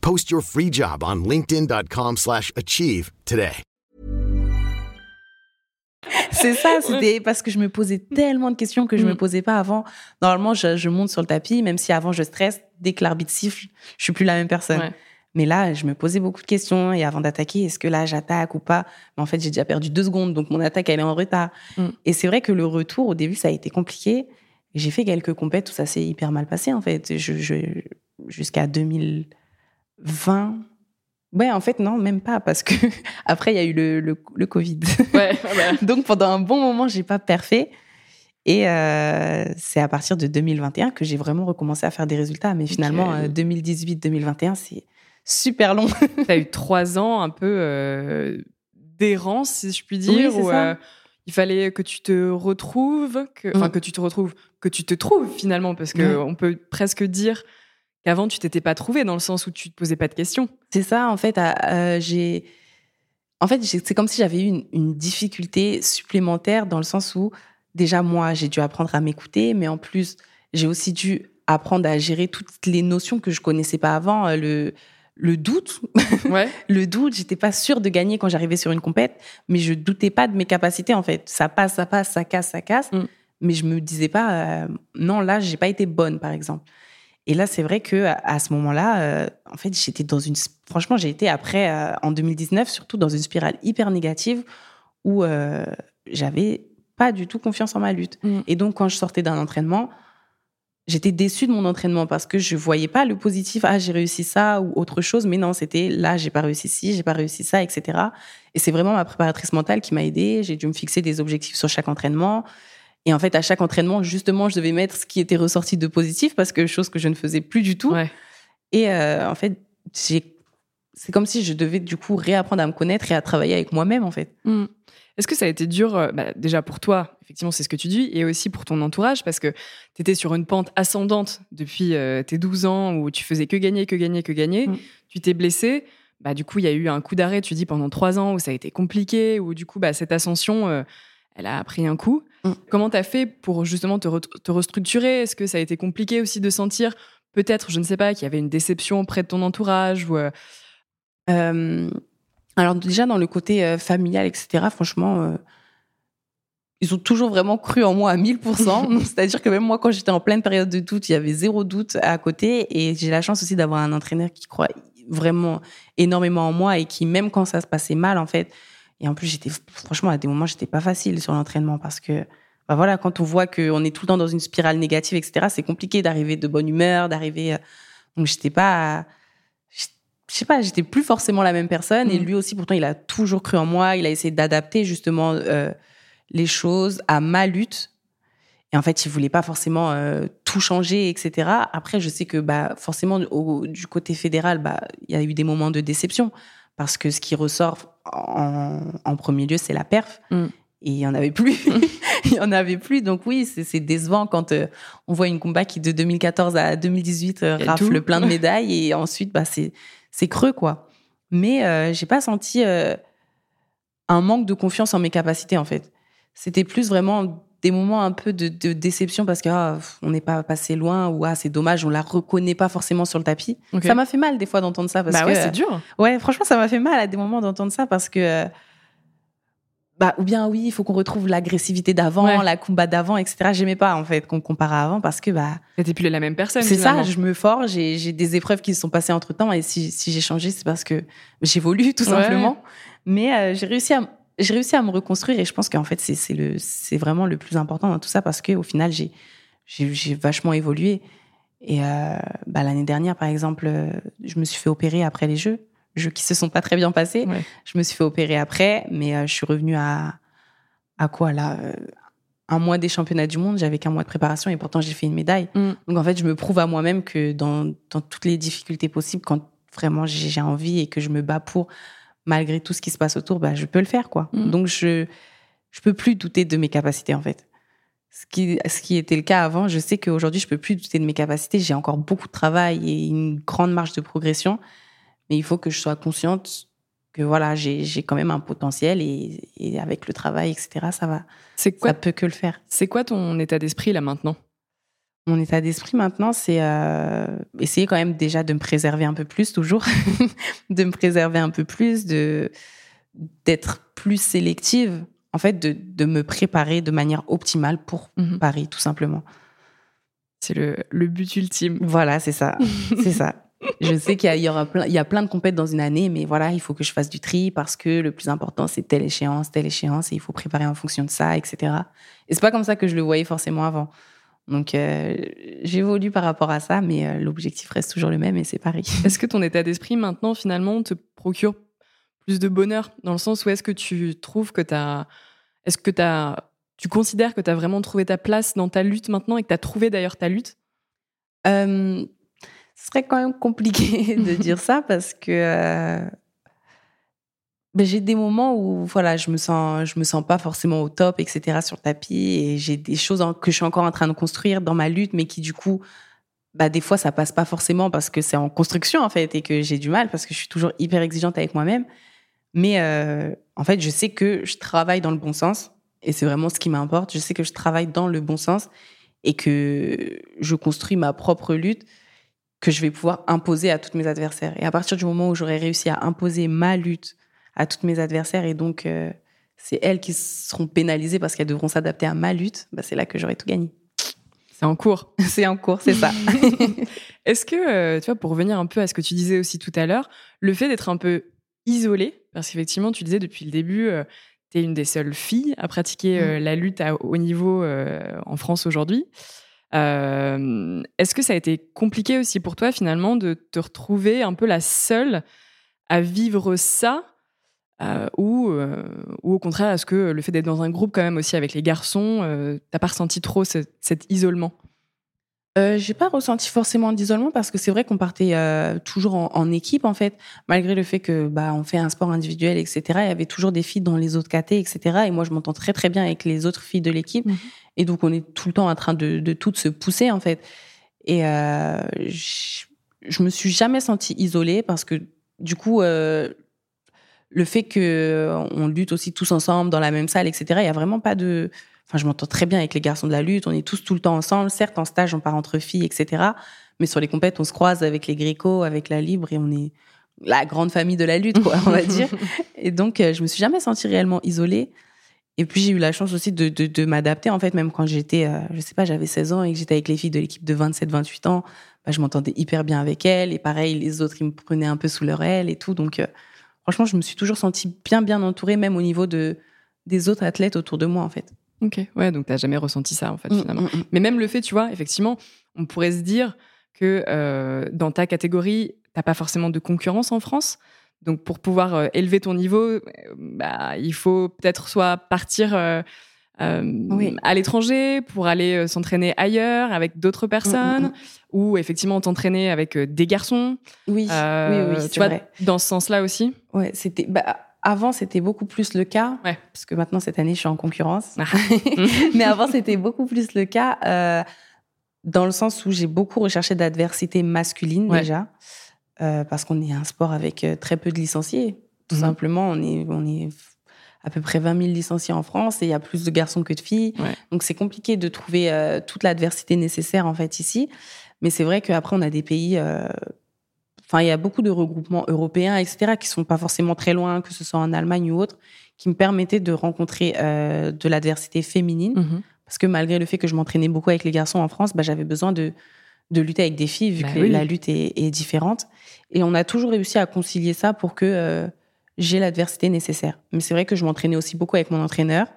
Post your free job on linkedin.com/achieve slash achieve today. C'est ça, c'était parce que je me posais tellement de questions que je me Mm. posais pas avant. Normalement, je, je monte sur le tapis, même si avant je stresse, dès que l'arbitre siffle, je suis plus la même personne. Ouais. Mais là, je me posais beaucoup de questions et avant d'attaquer, est-ce que là j'attaque ou pas? Mais en fait, j'ai déjà perdu deux secondes, donc mon attaque elle est en retard. Mm. Et c'est vrai que le retour au début, ça a été compliqué. J'ai fait quelques compètes où ça s'est hyper mal passé en fait. Je, je- jusqu'à 2020. Ouais, en fait non, même pas parce que [LAUGHS] après il y a eu le, le, le Covid. Ouais, bah. [LAUGHS] Donc pendant un bon moment, j'ai pas perfait. Et euh, c'est à partir de 2021 que j'ai vraiment recommencé à faire des résultats. Mais finalement, Ok. euh, 2018-2021, c'est super long. [LAUGHS] T'as eu trois ans un peu euh, d'errance, si je puis dire, Oui, où ça. euh, il fallait que tu te retrouves, que, enfin Mm. que tu te retrouves, que tu te trouves finalement, parce que Ouais. on peut presque dire qu'avant tu t'étais pas trouvé dans le sens où tu te posais pas de questions. C'est ça, en fait, euh, j'ai. En fait, c'est comme si j'avais eu une, une difficulté supplémentaire dans le sens où, déjà, moi, j'ai dû apprendre à m'écouter, mais en plus, j'ai aussi dû apprendre à gérer toutes les notions que je connaissais pas avant. euh, Le, le doute, [LAUGHS] Ouais. le doute, j'étais pas sûre de gagner quand j'arrivais sur une compète, mais je doutais pas de mes capacités, en fait. Ça passe, ça passe, ça casse, ça casse. Mm. Mais je me disais pas, euh, non, là, j'ai pas été bonne, par exemple. Et là, c'est vrai que à, ce moment-là, euh, en fait, j'étais dans une. Franchement, j'ai été après, euh, en 2019, surtout dans une spirale hyper négative où euh, j'avais pas du tout confiance en ma lutte. Mm. Et donc, quand je sortais d'un entraînement, j'étais déçue de mon entraînement parce que je voyais pas le positif. Ah, j'ai réussi ça ou autre chose. Mais non, c'était là, j'ai pas réussi ci, j'ai pas réussi ça, etc. Et c'est vraiment ma préparatrice mentale qui m'a aidée. J'ai dû me fixer des objectifs sur chaque entraînement. Et en fait, à chaque entraînement, justement, je devais mettre ce qui était ressorti de positif parce que chose que je ne faisais plus du tout. Ouais. Et euh, en fait, c'est comme si je devais du coup réapprendre à me connaître et à travailler avec moi-même, en fait. Mm. Est-ce que ça a été dur, euh, bah, déjà pour toi, effectivement, c'est ce que tu dis, et aussi pour ton entourage, parce que tu étais sur une pente ascendante depuis euh, tes 12 ans où tu faisais que gagner, que gagner, que gagner. Mm. Tu t'es blessé. Bah, du coup, il y a eu un coup d'arrêt, tu dis, pendant trois ans où ça a été compliqué, où du coup, bah, cette ascension, euh, elle a pris un coup. Mm. Comment tu as fait pour justement te, re- te restructurer? Est-ce que ça a été compliqué aussi de sentir, peut-être, je ne sais pas, qu'il y avait une déception auprès de ton entourage ou, euh, Euh, alors déjà dans le côté euh, familial, etc. Franchement, ils ont toujours vraiment cru en moi à 1000%. Donc, [LAUGHS] C'est-à-dire que même moi, quand j'étais en pleine période de doute, il y avait zéro doute à côté. Et j'ai la chance aussi d'avoir un entraîneur qui croit vraiment énormément en moi et qui, même quand ça se passait mal, en fait, et en plus, j'étais franchement à des moments, j'étais pas facile sur l'entraînement parce que bah voilà, quand on voit qu'on est tout le temps dans une spirale négative, etc., c'est compliqué d'arriver de bonne humeur, d'arriver. euh, Donc j'étais pas, je sais pas, j'étais plus forcément la même personne. Et Mhm. lui aussi, pourtant, il a toujours cru en moi. Il a essayé d'adapter justement euh, les choses à ma lutte. Et en fait, il voulait pas forcément euh, tout changer, etc. Après, je sais que bah forcément au- du côté fédéral, bah il y a eu des moments de déception parce que ce qui ressort en, en premier lieu, c'est la perf. Mm. Et il y en avait plus. [LAUGHS] il y en avait plus. Donc oui, c'est décevant quand euh, on voit une combat qui de 2014 à 2018 euh, rafle tout. plein de [LAUGHS] médailles et ensuite bah c'est c'est creux quoi. Mais euh, j'ai pas senti euh, un manque de confiance en mes capacités en fait. C'était plus vraiment des moments un peu de, de déception parce que ah, on n'est pas passé loin ou ah c'est dommage on la reconnaît pas forcément sur le tapis. Ça m'a fait mal des fois d'entendre ça parce bah que ouais, c'est dur. Ouais, franchement, ça m'a fait mal à des moments d'entendre ça parce que. Bah, ou bien oui, il faut qu'on retrouve l'agressivité d'avant, Ouais. la combat d'avant, etc. J'aimais pas, en fait, qu'on compare à avant parce que, bah, T'étais plus la même personne. c'est ça, je me forge et j'ai des épreuves qui se sont passées entre temps et si, si j'ai changé, c'est parce que j'évolue, tout Ouais. simplement. Mais euh, j'ai réussi à, j'ai réussi à me reconstruire et je pense qu'en fait, c'est, c'est le, c'est vraiment le plus important dans tout ça parce que au final, j'ai, vachement évolué. Et euh, bah, l'année dernière, par exemple, euh, je me suis fait opérer après les Jeux, Jeux qui se sont pas très bien passés. Ouais. Je me suis fait opérer après, mais euh, je suis revenue à, à quoi là Un mois des championnats du monde, j'avais qu'un mois de préparation et pourtant j'ai fait une médaille. Mm. Donc en fait, je me prouve à moi-même que dans, dans toutes les difficultés possibles, quand vraiment j'ai envie et que je me bats pour, malgré tout ce qui se passe autour, bah, je peux le faire quoi. Mm. Donc je je peux plus douter de mes capacités en fait. Ce qui, ce qui était le cas avant, je sais qu'aujourd'hui, je peux plus douter de mes capacités. J'ai encore beaucoup de travail et une grande marge de progression. Mais il faut que je sois consciente que voilà, j'ai j'ai quand même un potentiel et, et avec le travail, etc., ça va, C'est quoi, ça peut que le faire. c'est quoi ton état d'esprit là maintenant? Mon état d'esprit maintenant, c'est euh, essayer quand même déjà de me préserver un peu plus, toujours, [LAUGHS] de me préserver un peu plus, de d'être plus sélective, en fait, de, de me préparer de manière optimale pour Mhm. Paris, tout simplement. C'est le, le but ultime. Voilà, c'est ça, [LAUGHS] c'est ça. Je sais qu'il y, y aura plein, il y a plein de compètes dans une année, mais voilà, il faut que je fasse du tri parce que le plus important, c'est telle échéance, telle échéance, et il faut préparer en fonction de ça, etc. Et c'est pas comme ça que je le voyais forcément avant. Donc, euh, j'évolue par rapport à ça, mais euh, l'objectif reste toujours le même et c'est Paris. [LAUGHS] Est-ce que ton état d'esprit maintenant finalement te procure plus de bonheur? Dans le sens où est-ce que tu trouves que tu as est-ce que t'as tu considères que tu as vraiment trouvé ta place dans ta lutte maintenant et que tu as trouvé d'ailleurs ta lutte? Euh, ce serait quand même compliqué [LAUGHS] de dire ça parce que ben, j'ai des moments où voilà, je me sens je me sens pas forcément au top etc sur le tapis et j'ai des choses que je suis encore en train de construire dans ma lutte mais qui du coup bah des fois ça passe pas forcément parce que c'est en construction en fait et que j'ai du mal parce que je suis toujours hyper exigeante avec moi-même. Mais euh, en fait je sais que je travaille dans le bon sens et c'est vraiment ce qui m'importe. Je sais que je travaille dans le bon sens et que je construis ma propre lutte que je vais pouvoir imposer à tous mes adversaires. Et à partir du moment où j'aurai réussi à imposer ma lutte à toutes mes adversaires et donc euh, c'est elles qui seront pénalisées parce qu'elles devront s'adapter à ma lutte, bah, c'est là que j'aurai tout gagné. C'est en cours. [LAUGHS] c'est en cours, c'est ça. [LAUGHS] Est-ce que, euh, tu vois, pour revenir un peu à ce que tu disais aussi tout à l'heure, le fait d'être un peu isolée, parce qu'effectivement, tu disais depuis le début, euh, tu es une des seules filles à pratiquer mm. la lutte à haut niveau en France aujourd'hui. Est-ce que ça a été compliqué aussi pour toi finalement de te retrouver un peu la seule à vivre ça euh, ou, euh, ou au contraire, est-ce que le fait d'être dans un groupe quand même aussi avec les garçons, euh, t'as pas ressenti trop cet isolement? Euh, j'ai pas ressenti forcément d'isolement parce que c'est vrai qu'on partait toujours en, équipe en fait, malgré le fait que bah on fait un sport individuel etc. Il y avait toujours des filles dans les autres KT etc. Et moi je m'entends très très bien avec les autres filles de l'équipe mmh et donc on est tout le temps en train de, de toutes se pousser en fait. Et je, je me suis jamais sentie isolée parce que du coup le fait que euh, on lutte aussi tous ensemble dans la même salle, etc. Il y a vraiment pas de. Enfin, je m'entends très bien avec les garçons de la lutte. On est tous tout le temps ensemble. Certes, en stage, on part entre filles, etc. Mais sur les compètes, on se croise avec les grécos, avec la libre, et on est la grande famille de la lutte, quoi, on va dire. [LAUGHS] Et donc, euh, je me suis jamais sentie réellement isolée. Et puis, j'ai eu la chance aussi de, de, de m'adapter. En fait, même quand j'étais, euh, je sais pas, j'avais 16 ans et que j'étais avec les filles de l'équipe de 27, 28 ans, bah, je m'entendais hyper bien avec elles. Et pareil, les autres, ils me prenaient un peu sous leur aile et tout. Donc, franchement, je me suis toujours sentie bien, bien entourée, même au niveau de, des autres athlètes autour de moi, en fait. Ok, ouais, donc tu n'as jamais ressenti ça, en fait, mmh, finalement. Mmh, mmh. Mais même le fait, tu vois, effectivement, on pourrait se dire que euh, dans ta catégorie, tu n'as pas forcément de concurrence en France. Donc, pour pouvoir euh, élever ton niveau, euh, bah, il faut peut-être soit partir euh, à l'étranger pour aller euh, s'entraîner ailleurs avec d'autres personnes mm, mm, mm. ou effectivement t'entraîner avec euh, des garçons. Oui, oui, oui, tu vois, dans ce sens-là aussi. Ouais, c'était. Bah, avant, c'était beaucoup plus le cas, ouais. parce que maintenant cette année, je suis en concurrence. Ah. [LAUGHS] Mais avant, c'était beaucoup plus le cas, euh, dans le sens où j'ai beaucoup recherché d'adversité masculine déjà, parce qu'on est un sport avec très peu de licenciés. Tout mm-hmm. simplement, on est, on est à peu près 20 000 licenciés en France et il y a plus de garçons que de filles. Donc c'est compliqué de trouver euh, toute l'adversité nécessaire en fait ici. Mais c'est vrai qu'après on a des pays, euh, enfin il y a beaucoup de regroupements européens etc qui sont pas forcément très loin, que ce soit en Allemagne ou autre, qui me permettaient de rencontrer euh, de l'adversité féminine. Mm-hmm. Parce que malgré le fait que je m'entraînais beaucoup avec les garçons en France, bah, j'avais besoin de de lutter avec des filles vu bah que la lutte est, est, différente. Et on a toujours réussi à concilier ça pour que j'ai l'adversité nécessaire. Mais c'est vrai que je m'entraînais aussi beaucoup avec mon entraîneur.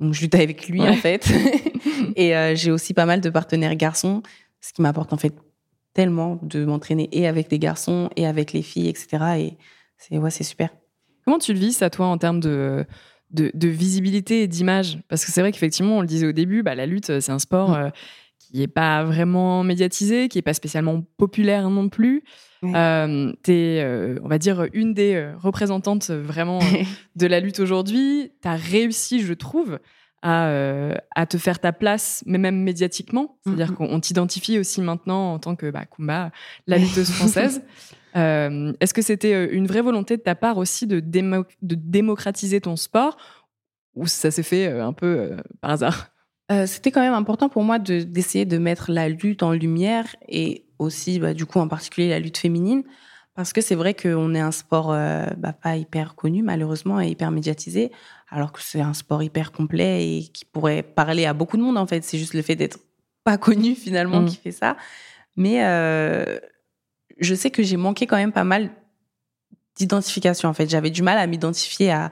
Donc, je luttais avec lui, en fait. [LAUGHS] et euh, j'ai aussi pas mal de partenaires garçons, ce qui m'apporte, en fait, tellement de m'entraîner et avec des garçons et avec les filles, etc. Et c'est ouais, super. Comment tu le vis, ça, toi, en termes de, de, visibilité et d'image? Parce que c'est vrai qu'effectivement, on le disait au début, bah, la lutte, c'est un sport mm. euh, qui n'est pas vraiment médiatisé, qui n'est pas spécialement populaire non plus. Euh, tu es, euh, on va dire, une des euh, représentantes vraiment [LAUGHS] de la lutte aujourd'hui. Tu as réussi, je trouve, à, à, te faire ta place, mais même médiatiquement. C'est-à-dire mm-hmm. qu'on t'identifie aussi maintenant en tant que bah, Kumba, la lutteuse [LAUGHS] française. Est-ce que c'était une vraie volonté de ta part aussi de, de démocratiser ton sport ou ça s'est fait un peu par hasard? C'était quand même important pour moi d'essayer de mettre la lutte en lumière et aussi, bah, du coup, en particulier la lutte féminine, parce que c'est vrai qu'on est un sport euh, bah, pas hyper connu, malheureusement, et hyper médiatisé, alors que c'est un sport hyper complet et qui pourrait parler à beaucoup de monde, en fait. C'est juste le fait d'être pas connu, finalement, mmh. qui fait ça. Mais euh, je sais que j'ai manqué quand même pas mal d'identification, en fait. J'avais du mal à m'identifier à,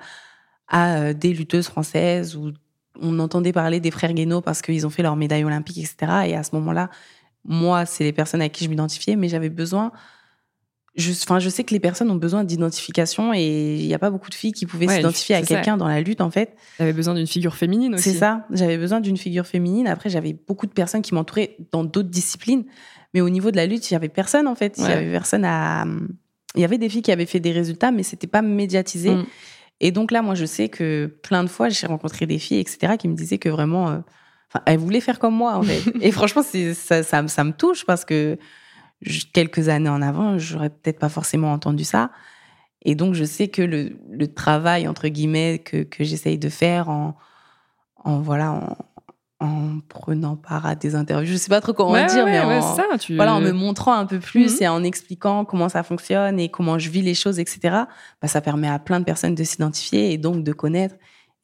à euh, des lutteuses françaises ou on entendait parler des frères Guénaud parce qu'ils ont fait leur médaille olympique, etc. Et à ce moment-là, moi, c'est les personnes à qui je m'identifiais, mais j'avais besoin. Je, enfin, je sais que les personnes ont besoin d'identification et il n'y a pas beaucoup de filles qui pouvaient s'identifier à quelqu'un dans la lutte, en fait. J'avais besoin d'une figure féminine aussi. C'est ça. J'avais besoin d'une figure féminine. Après, j'avais beaucoup de personnes qui m'entouraient dans d'autres disciplines. Mais au niveau de la lutte, il n'y avait personne, en fait. Il n'y avait personne à, il y avait des filles qui avaient fait des résultats, mais c'était pas médiatisé. Mm. Et donc là, moi, je sais que plein de fois, j'ai rencontré des filles, etc., qui me disaient que vraiment, euh, enfin, elles voulaient faire comme moi, en fait. [LAUGHS] Et franchement, ça, ça, ça me touche parce que quelques années en avant, j'aurais peut-être pas forcément entendu ça. Et donc, je sais que le, le travail, entre guillemets, que, que j'essaye de faire en, en voilà, en, en prenant part à des interviews, je sais pas trop comment Ouais, dire, ouais, mais ouais, en, ça, tu... voilà, en me montrant un peu plus Mhm. et en expliquant comment ça fonctionne et comment je vis les choses, etc., bah, ça permet à plein de personnes de s'identifier et donc de connaître.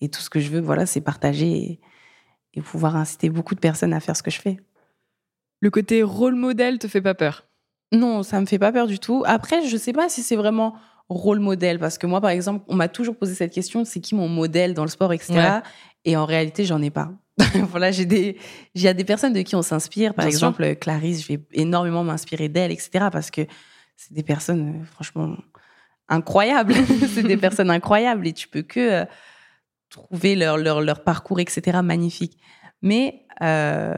Et tout ce que je veux, voilà, c'est partager et, et pouvoir inciter beaucoup de personnes à faire ce que je fais. Le côté rôle modèle te fait pas peur? Non, ça me fait pas peur du tout. Après, je sais pas si c'est vraiment rôle modèle parce que moi, par exemple, on m'a toujours posé cette question c'est qui mon modèle dans le sport, etc. Ouais. Et en réalité, j'en ai pas. [LAUGHS] voilà, j'ai des, il y a des personnes de qui on s'inspire. Par Bien sûr. exemple, Clarisse, je vais énormément m'inspirer d'elle, etc. Parce que c'est des personnes, euh, franchement, incroyables. [LAUGHS] c'est des personnes incroyables et tu peux que euh, trouver leur, leur, leur parcours, etc. magnifique. Mais euh,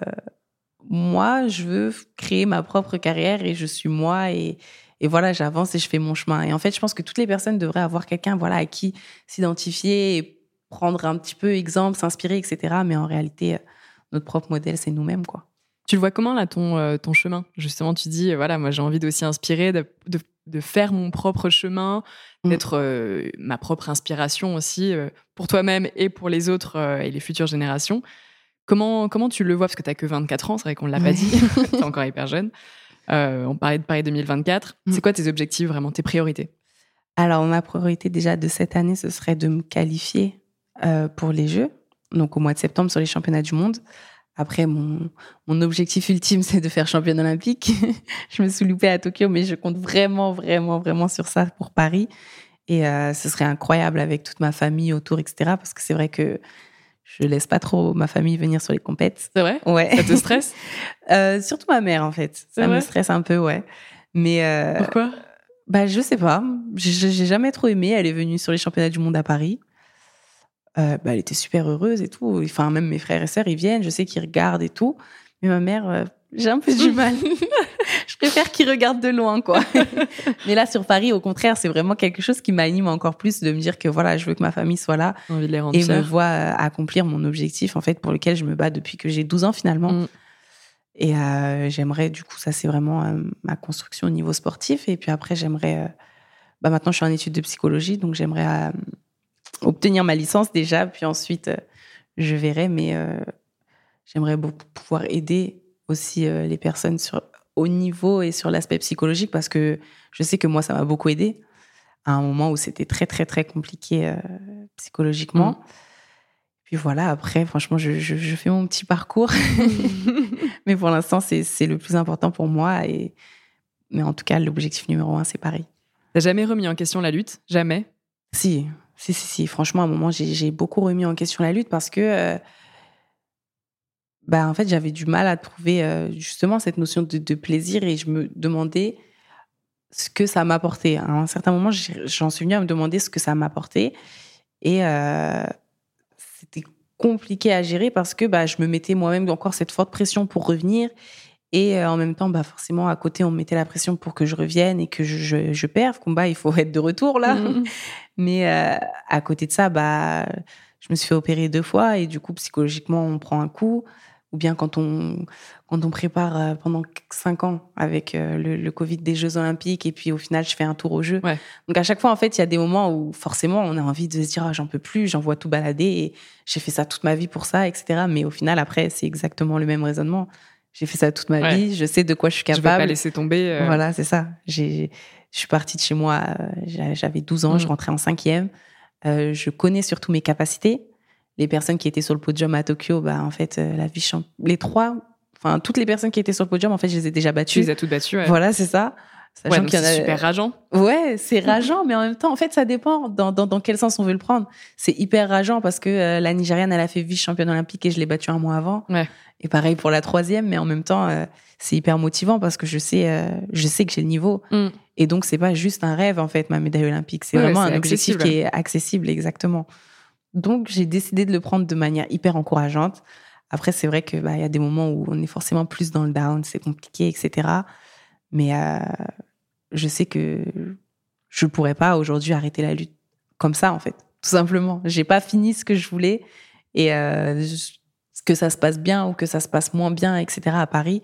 moi, je veux créer ma propre carrière et je suis moi et, et voilà, j'avance et je fais mon chemin. Et en fait, je pense que toutes les personnes devraient avoir quelqu'un voilà, à qui s'identifier et prendre un petit peu exemple, s'inspirer, etc. Mais en réalité, euh, notre propre modèle, c'est nous-mêmes, quoi. Tu le vois comment là ton, euh, ton chemin? Justement, tu dis, voilà, moi j'ai envie d'aussi inspirer, de, de faire mon propre chemin, Mm. d'être euh, ma propre inspiration aussi euh, pour toi-même et pour les autres euh, et les futures générations. Comment, comment tu le vois? Parce que tu n'as que 24 ans, c'est vrai qu'on ne l'a pas dit, [LAUGHS] tu es encore hyper jeune. On parlait de Paris 2024. Mm. C'est quoi tes objectifs, vraiment, tes priorités? Alors, ma priorité déjà de cette année, ce serait de me qualifier pour les Jeux, donc au mois de septembre sur les championnats du monde. Après, mon, mon objectif ultime, [LAUGHS] c'est de faire championne olympique. [LAUGHS] je me suis loupée à Tokyo, mais je compte vraiment, vraiment, vraiment sur ça pour Paris. Et euh, ce serait incroyable avec toute ma famille autour, etc. Parce que c'est vrai que je laisse pas trop ma famille venir sur les compètes. C'est vrai? Ouais. Ça te stresse? [LAUGHS] Euh, surtout ma mère, en fait. Ça me stresse un peu, ouais. Mais euh, Pourquoi? bah, je sais pas. J'ai jamais trop aimé. Elle est venue sur les championnats du monde à Paris. Euh, bah, elle était super heureuse et tout. Enfin, même mes frères et sœurs, ils viennent. Je sais qu'ils regardent et tout. Mais ma mère, euh, j'ai un peu du [LAUGHS] mal. [LAUGHS] je préfère qu'ils regardent de loin, quoi. [LAUGHS] Mais là, sur Paris, au contraire, c'est vraiment quelque chose qui m'anime encore plus de me dire que voilà, je veux que ma famille soit là J'ai envie de les rendre et me voit euh, accomplir mon objectif, en fait, pour lequel je me bats depuis que j'ai 12 ans, finalement. Mm. Et euh, j'aimerais, du coup, ça, c'est vraiment euh, ma construction au niveau sportif. Et puis après, j'aimerais. euh, bah, maintenant, je suis en études de psychologie, donc j'aimerais obtenir ma licence déjà. Puis ensuite, euh, je verrai. Mais euh, j'aimerais beaucoup pouvoir aider aussi euh, les personnes sur, au niveau et sur l'aspect psychologique parce que je sais que moi, ça m'a beaucoup aidé à un moment où c'était très, très, très compliqué euh, psychologiquement. Puis voilà, après, franchement, je, je, je fais mon petit parcours. [LAUGHS] Mais pour l'instant, c'est c'est le plus important pour moi. Et... Mais en tout cas, l'objectif numéro un, c'est Paris. T'as jamais remis en question la lutte? Jamais? Si, si, si, si. Franchement, à un moment, j'ai beaucoup remis en question la lutte parce que, euh, bah, en fait, j'avais du mal à trouver euh, justement cette notion de, plaisir et je me demandais ce que ça m'apportait. À un certain moment, j'en suis venue à me demander ce que ça m'apportait et euh, c'était compliqué à gérer parce que bah, je me mettais moi-même encore cette forte pression pour revenir et euh, en même temps, bah, forcément, à côté, on me mettait la pression pour que je revienne et que je, je, je perve. Combat, il faut [LAUGHS] être de retour là. Mm. Mais euh, à côté de ça, bah, je me suis fait opérer deux fois et du coup, psychologiquement, on prend un coup. Ou bien quand on, quand on prépare euh, pendant cinq ans avec le, le Covid des Jeux Olympiques et puis au final, je fais un tour au jeu. Ouais. Donc à chaque fois, en fait, il y a des moments où forcément, on a envie de se dire, ah, j'en peux plus, j'en vois tout balader et j'ai fait ça toute ma vie pour ça, etc. Mais au final, après, c'est exactement le même raisonnement. J'ai fait ça toute ma Ouais. vie, je sais de quoi je suis Je vais capable. pas laisser tomber. euh, Voilà, c'est ça. J'ai, je suis partie de chez moi, euh, j'a- j'avais 12 ans, Mm. je rentrais en cinquième. Euh, je connais surtout mes capacités. Les personnes qui étaient sur le podium à Tokyo, bah, en fait, euh, la vie champ- les trois, enfin, toutes les personnes qui étaient sur le podium, en fait, je les ai déjà Tu battues. les as toutes battues. Ouais, Voilà, c'est ça. Sachant Ouais, qu'il y en c'est a- super rageant. Ouais, c'est rageant, mais en même temps, en fait, ça dépend dans, dans, dans quel sens on veut le prendre. C'est hyper rageant parce que euh, la Nigériane, elle a fait vice-championne olympique et je l'ai battue un mois avant. Ouais. Et pareil pour la troisième, mais en même temps, euh, c'est hyper motivant parce que je sais, euh, je sais que j'ai le niveau. Mm. Et donc, c'est pas juste un rêve, en fait, ma médaille olympique. C'est Ouais, vraiment un objectif accessible. qui est accessible, exactement. Donc, j'ai décidé de le prendre de manière hyper encourageante. Après, c'est vrai que bah, y a des moments où on est forcément plus dans le down, c'est compliqué, etc. Mais euh, je sais que je pourrais pas aujourd'hui arrêter la lutte comme ça, en fait, tout simplement. J'ai pas fini ce que je voulais et euh, que ça se passe bien ou que ça se passe moins bien, etc. à Paris,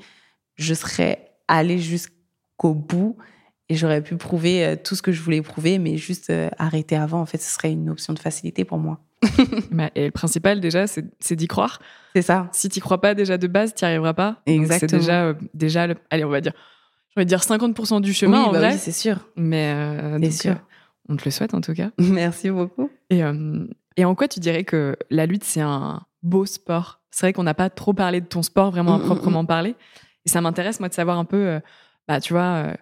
je serais allée jusqu'au bout et j'aurais pu prouver euh, tout ce que je voulais prouver, mais juste arrêter avant, en fait, ce serait une option de facilité pour moi. [LAUGHS] Et le principal, déjà, c'est d'y croire. C'est ça. Si tu crois pas déjà de base, tu n'y arriveras pas. Exactement. C'est déjà, euh, déjà allez, on va dire, dire 50% du chemin, en bah vrai. Oui, c'est sûr. Mais c'est sûr. on te le souhaite, en tout cas. [LAUGHS] Merci beaucoup. Et, et en quoi tu dirais que la lutte, c'est un beau sport? C'est vrai qu'on n'a pas trop parlé de ton sport, vraiment à mm, mm, proprement mm. parler. Et ça m'intéresse, moi, de savoir un peu, bah, tu vois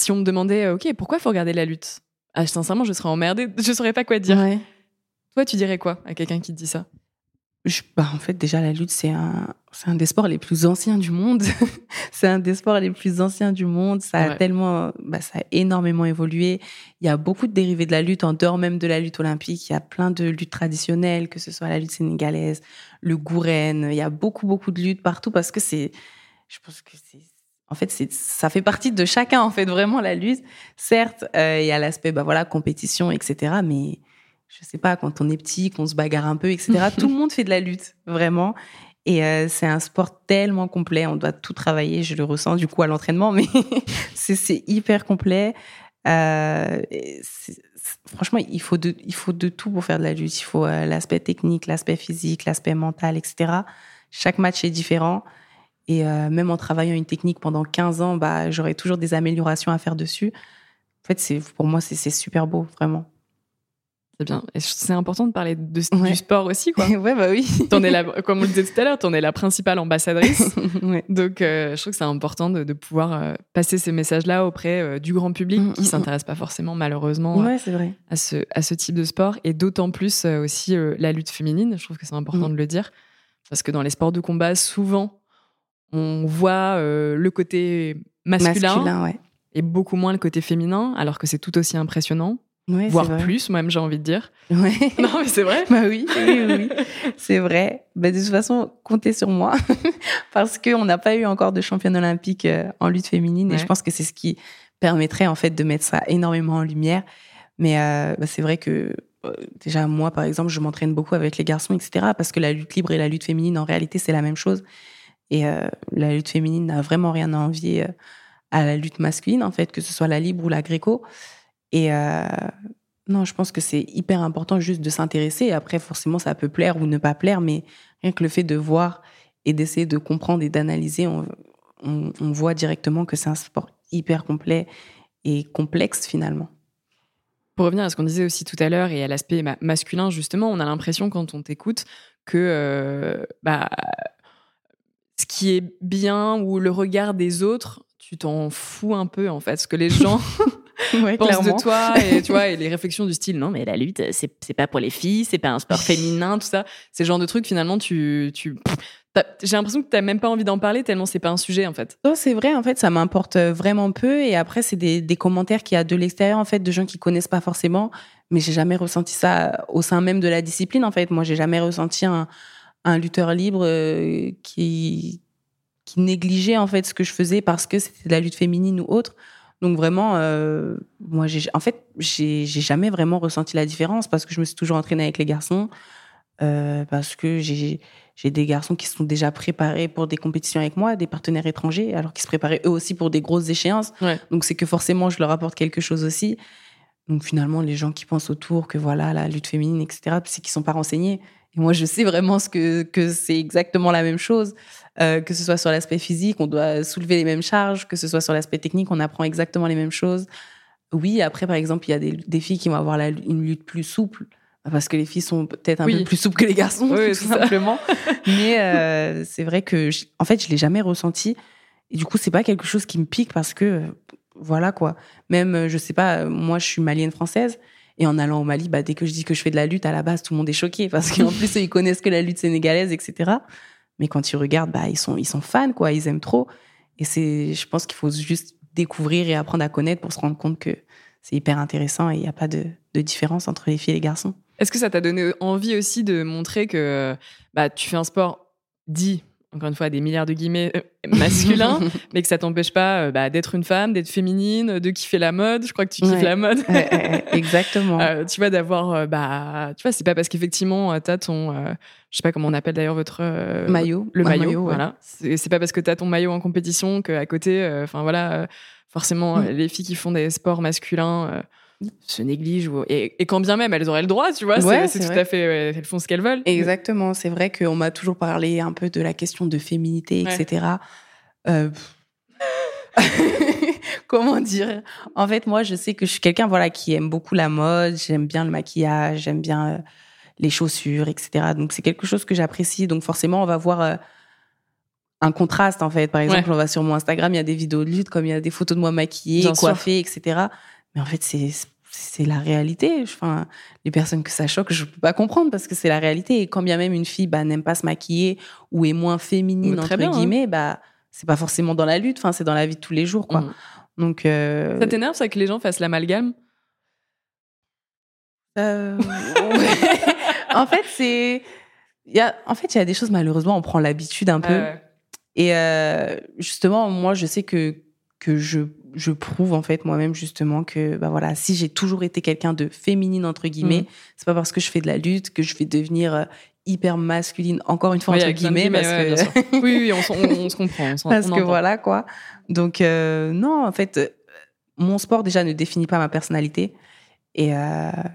si on me demandait, euh, OK, pourquoi il faut regarder la lutte ah, Sincèrement, je serais emmerdée, [LAUGHS] je saurais pas quoi dire. Toi, tu dirais quoi à quelqu'un qui te dit ça? Bah, En fait, déjà, la lutte, c'est un, un des sports les plus anciens du monde. [LAUGHS] c'est un des sports les plus anciens du monde. Ça a tellement, bah, ça a énormément évolué. Il y a beaucoup de dérivés de la lutte, en dehors même de la lutte olympique. Il y a plein de luttes traditionnelles, que ce soit la lutte sénégalaise, le gouren. Il y a beaucoup, beaucoup de luttes partout parce que c'est, je pense que c'est en fait, ça fait partie de chacun, en fait, vraiment, la lutte. Certes, euh, il y a l'aspect, bah voilà, compétition, etc. Mais je sais pas, quand on est petit, qu'on se bagarre un peu, etc. [LAUGHS] tout le monde fait de la lutte, vraiment. Et euh, c'est un sport tellement complet. On doit tout travailler. Je le ressens du coup à l'entraînement, [LAUGHS] mais c'est hyper complet. Euh, franchement, il faut, de, il faut de tout pour faire de la lutte. Il faut l'aspect technique, l'aspect physique, l'aspect mental, etc. Chaque match est différent. Et euh, même en travaillant une technique pendant 15 ans, bah, j'aurais toujours des améliorations à faire dessus. En fait, pour moi, c'est, super beau, vraiment. C'est bien. Et c'est important de parler de, du sport aussi, quoi. [LAUGHS] ouais, bah oui. [LAUGHS] en es la, comme on le disait tout à l'heure, tu en es la principale ambassadrice. [LAUGHS] Donc, euh, je trouve que c'est important de, pouvoir euh, passer ces messages-là auprès du grand public mm, qui ne mm, mm. s'intéresse pas forcément, malheureusement, ouais, c'est vrai. À, ce, à ce type de sport. Et d'autant plus aussi la lutte féminine. Je trouve que c'est important de le dire. Parce que dans les sports de combat, souvent, on voit euh, le côté masculin, et beaucoup moins le côté féminin, alors que c'est tout aussi impressionnant. Voire plus, moi-même j'ai envie de dire. Ouais. [LAUGHS] Non, mais c'est vrai. bah oui, oui, oui. c'est vrai. Bah, de toute façon, comptez sur moi [LAUGHS] parce qu'on n'a pas eu encore de championne olympique euh, en lutte féminine et je pense que c'est ce qui permettrait en fait de mettre ça énormément en lumière. Mais euh, bah, c'est vrai que déjà moi, par exemple, je m'entraîne beaucoup avec les garçons, etc. Parce que la lutte libre et la lutte féminine, en réalité, c'est la même chose. Et euh, la lutte féminine n'a vraiment rien à envier euh, à la lutte masculine, en fait, que ce soit la libre ou la gréco. Et euh, non, je pense que c'est hyper important juste de s'intéresser. Après, forcément, ça peut plaire ou ne pas plaire, mais rien que le fait de voir et d'essayer de comprendre et d'analyser, on, on, voit directement que c'est un sport hyper complet et complexe finalement. Pour revenir à ce qu'on disait aussi tout à l'heure et à l'aspect masculin, justement, on a l'impression quand on t'écoute que bah, ce qui est bien ou le regard des autres, tu t'en fous un peu en fait, ce que les gens [LAUGHS] pensent de toi et tu vois et les réflexions du style non mais la lutte c'est c'est pas pour les filles, c'est pas un sport féminin tout ça, c'est le genre de truc finalement tu tu j'ai l'impression que tu n'as même pas envie d'en parler tellement c'est pas un sujet en fait. Non, c'est vrai en fait, ça m'importe vraiment peu et après c'est des, des commentaires qui a de l'extérieur en fait de gens qui connaissent pas forcément, mais j'ai jamais ressenti ça au sein même de la discipline en fait. Moi, j'ai jamais ressenti un un lutteur libre euh, qui qui négligeait en fait ce que je faisais parce que c'était de la lutte féminine ou autre. Donc vraiment, euh, moi, en fait, j'ai, jamais vraiment ressenti la différence parce que je me suis toujours entraînée avec les garçons, euh, parce que j'ai, des garçons qui sont déjà préparés pour des compétitions avec moi, des partenaires étrangers, alors qu'ils se préparaient eux aussi pour des grosses échéances. Donc c'est que forcément, je leur apporte quelque chose aussi. Donc finalement, les gens qui pensent autour que voilà, la lutte féminine, etc., c'est qu'ils sont pas renseignés. Et moi, je sais vraiment ce que, que c'est exactement la même chose. Euh, que ce soit sur l'aspect physique, on doit soulever les mêmes charges, que ce soit sur l'aspect technique, on apprend exactement les mêmes choses. Oui, après, par exemple, il y a des, des filles qui vont avoir la, une lutte plus souple, parce que les filles sont peut-être un peu plus souples que les garçons, tout simplement. [LAUGHS] Mais euh, c'est vrai que, en fait, je l'ai jamais ressenti. Et du coup, c'est pas quelque chose qui me pique parce que, voilà quoi. Même, je sais pas, moi, je suis malienne française. Et en allant au Mali, bah, dès que je dis que je fais de la lutte, à la base, tout le monde est choqué parce qu'en [LAUGHS] plus, ils connaissent que la lutte sénégalaise, etc. Mais quand ils regardent, bah, ils sont, ils sont fans, quoi. Ils aiment trop. Et c'est, je pense qu'il faut juste découvrir et apprendre à connaître pour se rendre compte que c'est hyper intéressant et il n'y a pas de, de, différence entre les filles et les garçons. Est-ce que ça t'a donné envie aussi de montrer que bah, tu fais un sport dit encore une fois, des milliards de guillemets euh, [LAUGHS] masculins, [LAUGHS] mais que ça t'empêche pas euh, bah, d'être une femme, d'être féminine, de kiffer la mode. Je crois que tu kiffes la mode. [LAUGHS] exactement. tu vois, d'avoir, bah, tu vois, c'est pas parce qu'effectivement, t'as ton, je sais pas comment on appelle d'ailleurs votre maillot, le maillot, voilà. C'est pas parce que t'as ton maillot en compétition qu'à côté, enfin voilà, forcément, mm. les filles qui font des sports masculins se négligent. Et, quand bien même, elles auraient le droit, tu vois, c'est tout à fait. elles font ce qu'elles veulent. Exactement. C'est vrai qu'on m'a toujours parlé un peu de la question de féminité, etc. Euh, [LAUGHS] comment dire? En fait, moi, je sais que je suis quelqu'un voilà, qui aime beaucoup la mode, j'aime bien le maquillage, j'aime bien euh, les chaussures, etc. Donc, c'est quelque chose que j'apprécie. Donc, forcément, on va voir. Euh, un contraste en fait. Par exemple, on va sur mon Instagram, il y a des vidéos de lutte, comme il y a des photos de moi maquillée, coiffée, etc. Mais en fait, c'est la réalité. Enfin, les personnes que ça choque, je peux pas comprendre parce que c'est la réalité. Et quand bien même une fille bah, n'aime pas se maquiller ou est moins féminine entre hein. guillemets, bah c'est pas forcément dans la lutte. Enfin, c'est dans la vie de tous les jours, quoi. Mmh. Donc euh... ça t'énerve ça que les gens fassent l'amalgame? Euh... [LAUGHS] En fait, c'est il y a en fait il y a des choses malheureusement on prend l'habitude un peu. Et euh, justement, moi, je sais que que je je prouve en fait moi-même justement que bah voilà si j'ai toujours été quelqu'un de féminine entre guillemets mmh. c'est pas parce que je fais de la lutte que je vais devenir euh, hyper masculine encore une fois entre guillemets, parce que oui, oui on, se comprend [LAUGHS] parce que voilà quoi. Donc euh, non en fait euh, mon sport déjà ne définit pas ma personnalité. Et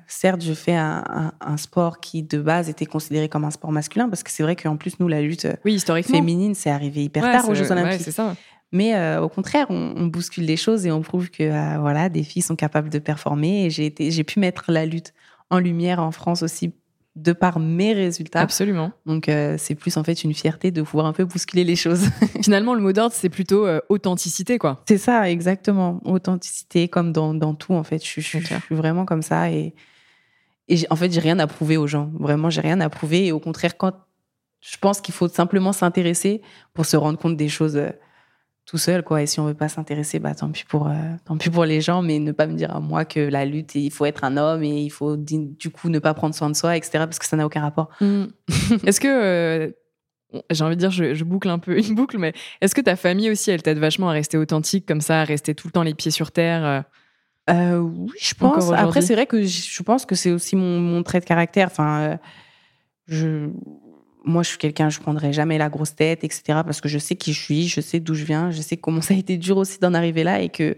certes je fais un, un, sport qui de base était considéré comme un sport masculin parce que c'est vrai qu'en plus nous la lutte oui, historiquement. féminine c'est arrivé hyper tard aux Jeux Olympiques. c'est ça mais euh, au contraire, on, bouscule les choses et on prouve que euh, voilà, des filles sont capables de performer. Et j'ai été, j'ai pu mettre la lutte en lumière en France aussi de par mes résultats. Absolument. Donc euh, c'est plus en fait une fierté de pouvoir un peu bousculer les choses. [LAUGHS] Finalement, le mot d'ordre c'est plutôt authenticité quoi. C'est ça exactement, authenticité comme dans, dans tout en fait. Je, je, suis vraiment comme ça et et en fait j'ai rien à prouver aux gens. Vraiment j'ai rien à prouver et au contraire quand je pense qu'il faut simplement s'intéresser pour se rendre compte des choses tout seul quoi. Et si on veut pas s'intéresser bah tant pis pour euh, tant pis pour les gens mais ne pas me dire à moi que la lutte il faut être un homme et il faut du coup ne pas prendre soin de soi etc parce que ça n'a aucun rapport. Mm. [LAUGHS] est-ce que euh, j'ai envie de dire je, boucle un peu une boucle mais est-ce que ta famille aussi elle t'aide vachement à rester authentique comme ça à rester tout le temps les pieds sur terre euh? oui je pense. Après c'est vrai que je pense que c'est aussi mon, mon, trait de caractère. Enfin je moi, je suis quelqu'un, je prendrai jamais la grosse tête, etc. Parce que je sais qui je suis, je sais d'où je viens, je sais comment [LAUGHS] ça a été dur aussi d'en arriver là et que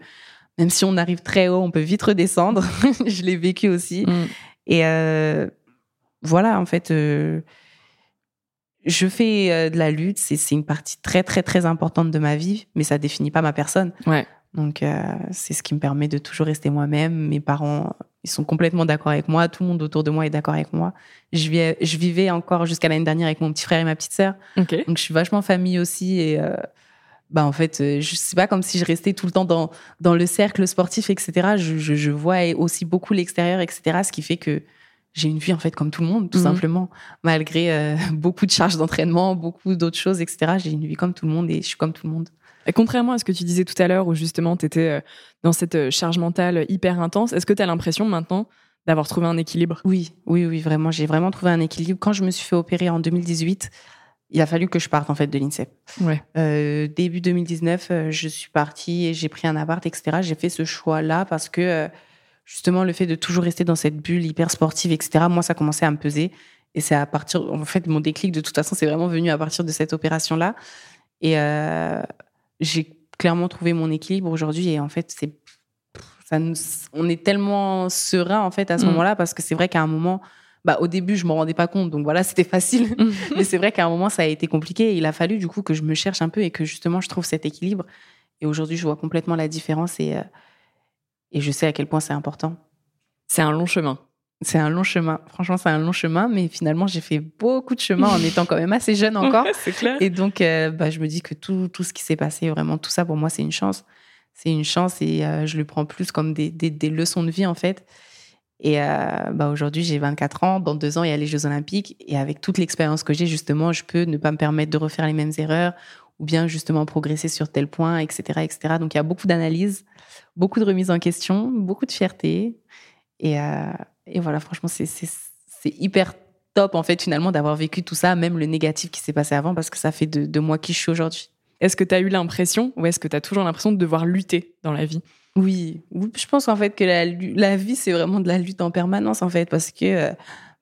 même si on arrive très haut, on peut vite redescendre. [LAUGHS] je l'ai vécu aussi. Mm. Et euh, voilà, en fait, euh, je fais euh, de la lutte. C'est une partie très, très, très importante de ma vie, mais ça définit pas ma personne. Ouais. Donc, c'est ce qui me permet de toujours rester moi-même. Mes parents ils sont complètement d'accord avec moi. Tout le monde autour de moi est d'accord avec moi. Je, vivais, je vivais encore jusqu'à l'année dernière avec mon petit frère et ma petite sœur. Donc, je suis vachement famille aussi. Et euh, bah, en fait, euh, je sais pas comme si je restais tout le temps dans, dans le cercle sportif, etc. Je, je, vois aussi beaucoup l'extérieur, etc. Ce qui fait que j'ai une vie en fait comme tout le monde, tout mhm. simplement. Malgré euh, [LAUGHS] beaucoup de charges d'entraînement, beaucoup d'autres choses, etc. J'ai une vie comme tout le monde et je suis comme tout le monde. Et contrairement à ce que tu disais tout à l'heure, où justement tu étais euh, dans cette euh, charge mentale hyper intense, est-ce que tu as l'impression maintenant d'avoir trouvé un équilibre? Oui, oui, oui, vraiment. J'ai vraiment trouvé un équilibre. Quand je me suis fait opérer en 2018, il a fallu que je parte en fait de l'INSEP. Ouais. Euh, début 2019, je suis partie et j'ai pris un appart, etc. J'ai fait ce choix-là parce que justement le fait de toujours rester dans cette bulle hyper sportive, etc. Moi, ça commençait à me peser. Et c'est à partir, en fait, mon déclic de toute façon, c'est vraiment venu à partir de cette opération-là. Et euh, j'ai clairement trouvé mon équilibre aujourd'hui et en fait c'est ça on est tellement serein en fait à ce mm. moment-là parce que c'est vrai qu'à un moment bah au début je me rendais pas compte. Donc voilà [LAUGHS] c'était facile. Mm. [LAUGHS] mais c'est vrai qu'à un moment ça a été compliqué et il a fallu du coup que je me cherche un peu et que justement je trouve cet équilibre. Et aujourd'hui je vois complètement la différence et euh, et je sais à quel point c'est important. C'est un long chemin c'est un long chemin. Franchement, c'est un long chemin, mais finalement, j'ai fait beaucoup de chemin en étant quand même assez jeune [LAUGHS] encore. c'est clair. Et donc, euh, bah, je me dis que tout, tout ce qui s'est passé, vraiment, tout ça, pour moi, c'est une chance. C'est une chance et euh, je le prends plus comme des, des, des, leçons de vie, en fait. Et euh, bah, aujourd'hui, j'ai 24 ans. Dans deux ans, il y a les Jeux Olympiques. Et avec toute l'expérience que j'ai, justement, je peux ne pas me permettre de refaire les mêmes erreurs ou bien justement progresser sur tel point, etc. etc. Donc, il y a beaucoup d'analyses, beaucoup de remises en question, beaucoup de fierté. Et, et voilà, franchement, c'est hyper top en fait finalement d'avoir vécu tout ça, même le négatif qui s'est passé avant, parce que ça fait de, de moi qui je suis aujourd'hui. Est-ce que tu as eu l'impression, ou est-ce que tu as toujours l'impression de devoir lutter dans la vie? Oui, je pense en fait que la, la vie, c'est vraiment de la lutte en permanence en fait, parce que euh,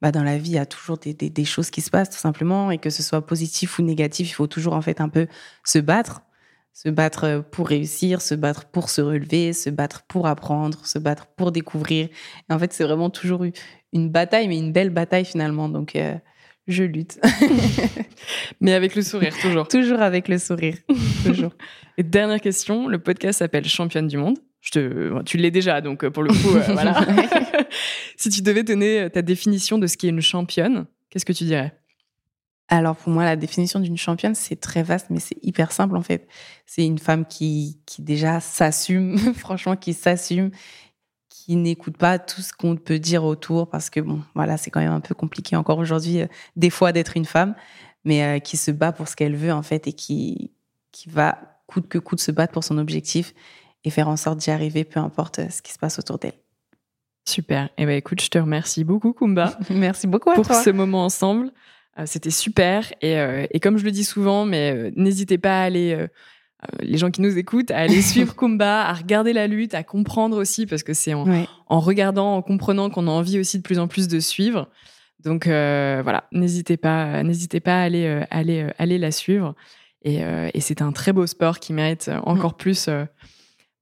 bah, dans la vie, il y a toujours des, des, des, choses qui se passent tout simplement, et que ce soit positif ou négatif, il faut toujours en fait un peu se battre se battre pour réussir, se battre pour se relever, se battre pour apprendre, se battre pour découvrir. Et en fait, c'est vraiment toujours une bataille, mais une belle bataille finalement. Donc, euh, je lutte. [LAUGHS] mais avec le sourire, toujours. toujours avec le sourire. [LAUGHS] toujours. Et dernière question, le podcast s'appelle Championne du monde. Je te, tu l'es déjà, donc euh, pour le coup, euh, [LAUGHS] voilà. si tu devais donner ta définition de ce qu'est une championne, qu'est-ce que tu dirais? Alors pour moi, la définition d'une championne, c'est très vaste, mais c'est hyper simple en fait. C'est une femme qui, qui déjà s'assume, [LAUGHS] franchement, qui s'assume, qui n'écoute pas tout ce qu'on peut dire autour, parce que bon, voilà, c'est quand même un peu compliqué encore aujourd'hui, euh, des fois, d'être une femme, mais euh, qui se bat pour ce qu'elle veut en fait et qui, qui va coûte que coûte se battre pour son objectif et faire en sorte d'y arriver, peu importe euh, ce qui se passe autour d'elle. Super. Et eh ben écoute, je te remercie beaucoup, Kumba. [LAUGHS] Merci beaucoup à pour ce moment ensemble. Euh, c'était super. Et, euh, et, comme je le dis souvent, mais euh, n'hésitez pas à aller, les gens qui nous écoutent, à aller suivre [LAUGHS] Kumba, à regarder la lutte, à comprendre aussi, parce que c'est en, en, regardant, en comprenant qu'on a envie aussi de plus en plus de suivre. Donc voilà, n'hésitez pas, n'hésitez pas à aller, aller, aller la suivre. Et, et c'est un très beau sport qui mérite encore mm. plus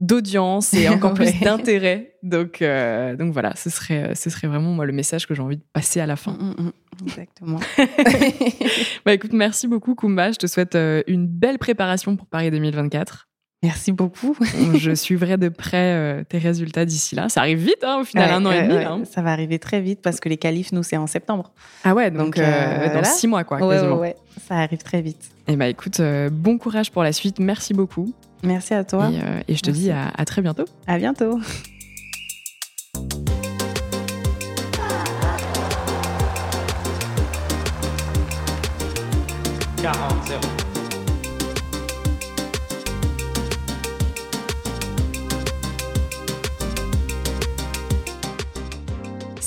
d'audience et [LAUGHS] encore plus d'intérêt. Donc, euh, donc voilà, ce serait, ce serait vraiment moi le message que j'ai envie de passer à la fin. Mm, mm, mm. exactement. [LAUGHS] bah écoute, merci beaucoup Kumba. Je te souhaite euh, une belle préparation pour Paris 2024. Merci beaucoup. je [LAUGHS] suivrai de près euh, tes résultats d'ici là. Ça arrive vite, hein, au final, un an et demi. Hein. Ça va arriver très vite parce que les qualifs, nous, c'est en septembre. Ah ouais, donc, dans six mois, quoi, quasiment. Ouais, ça arrive très vite. Eh bah écoute, bon courage pour la suite. Merci beaucoup. Merci à toi. Et, euh, et je te dis à, à très bientôt. À bientôt.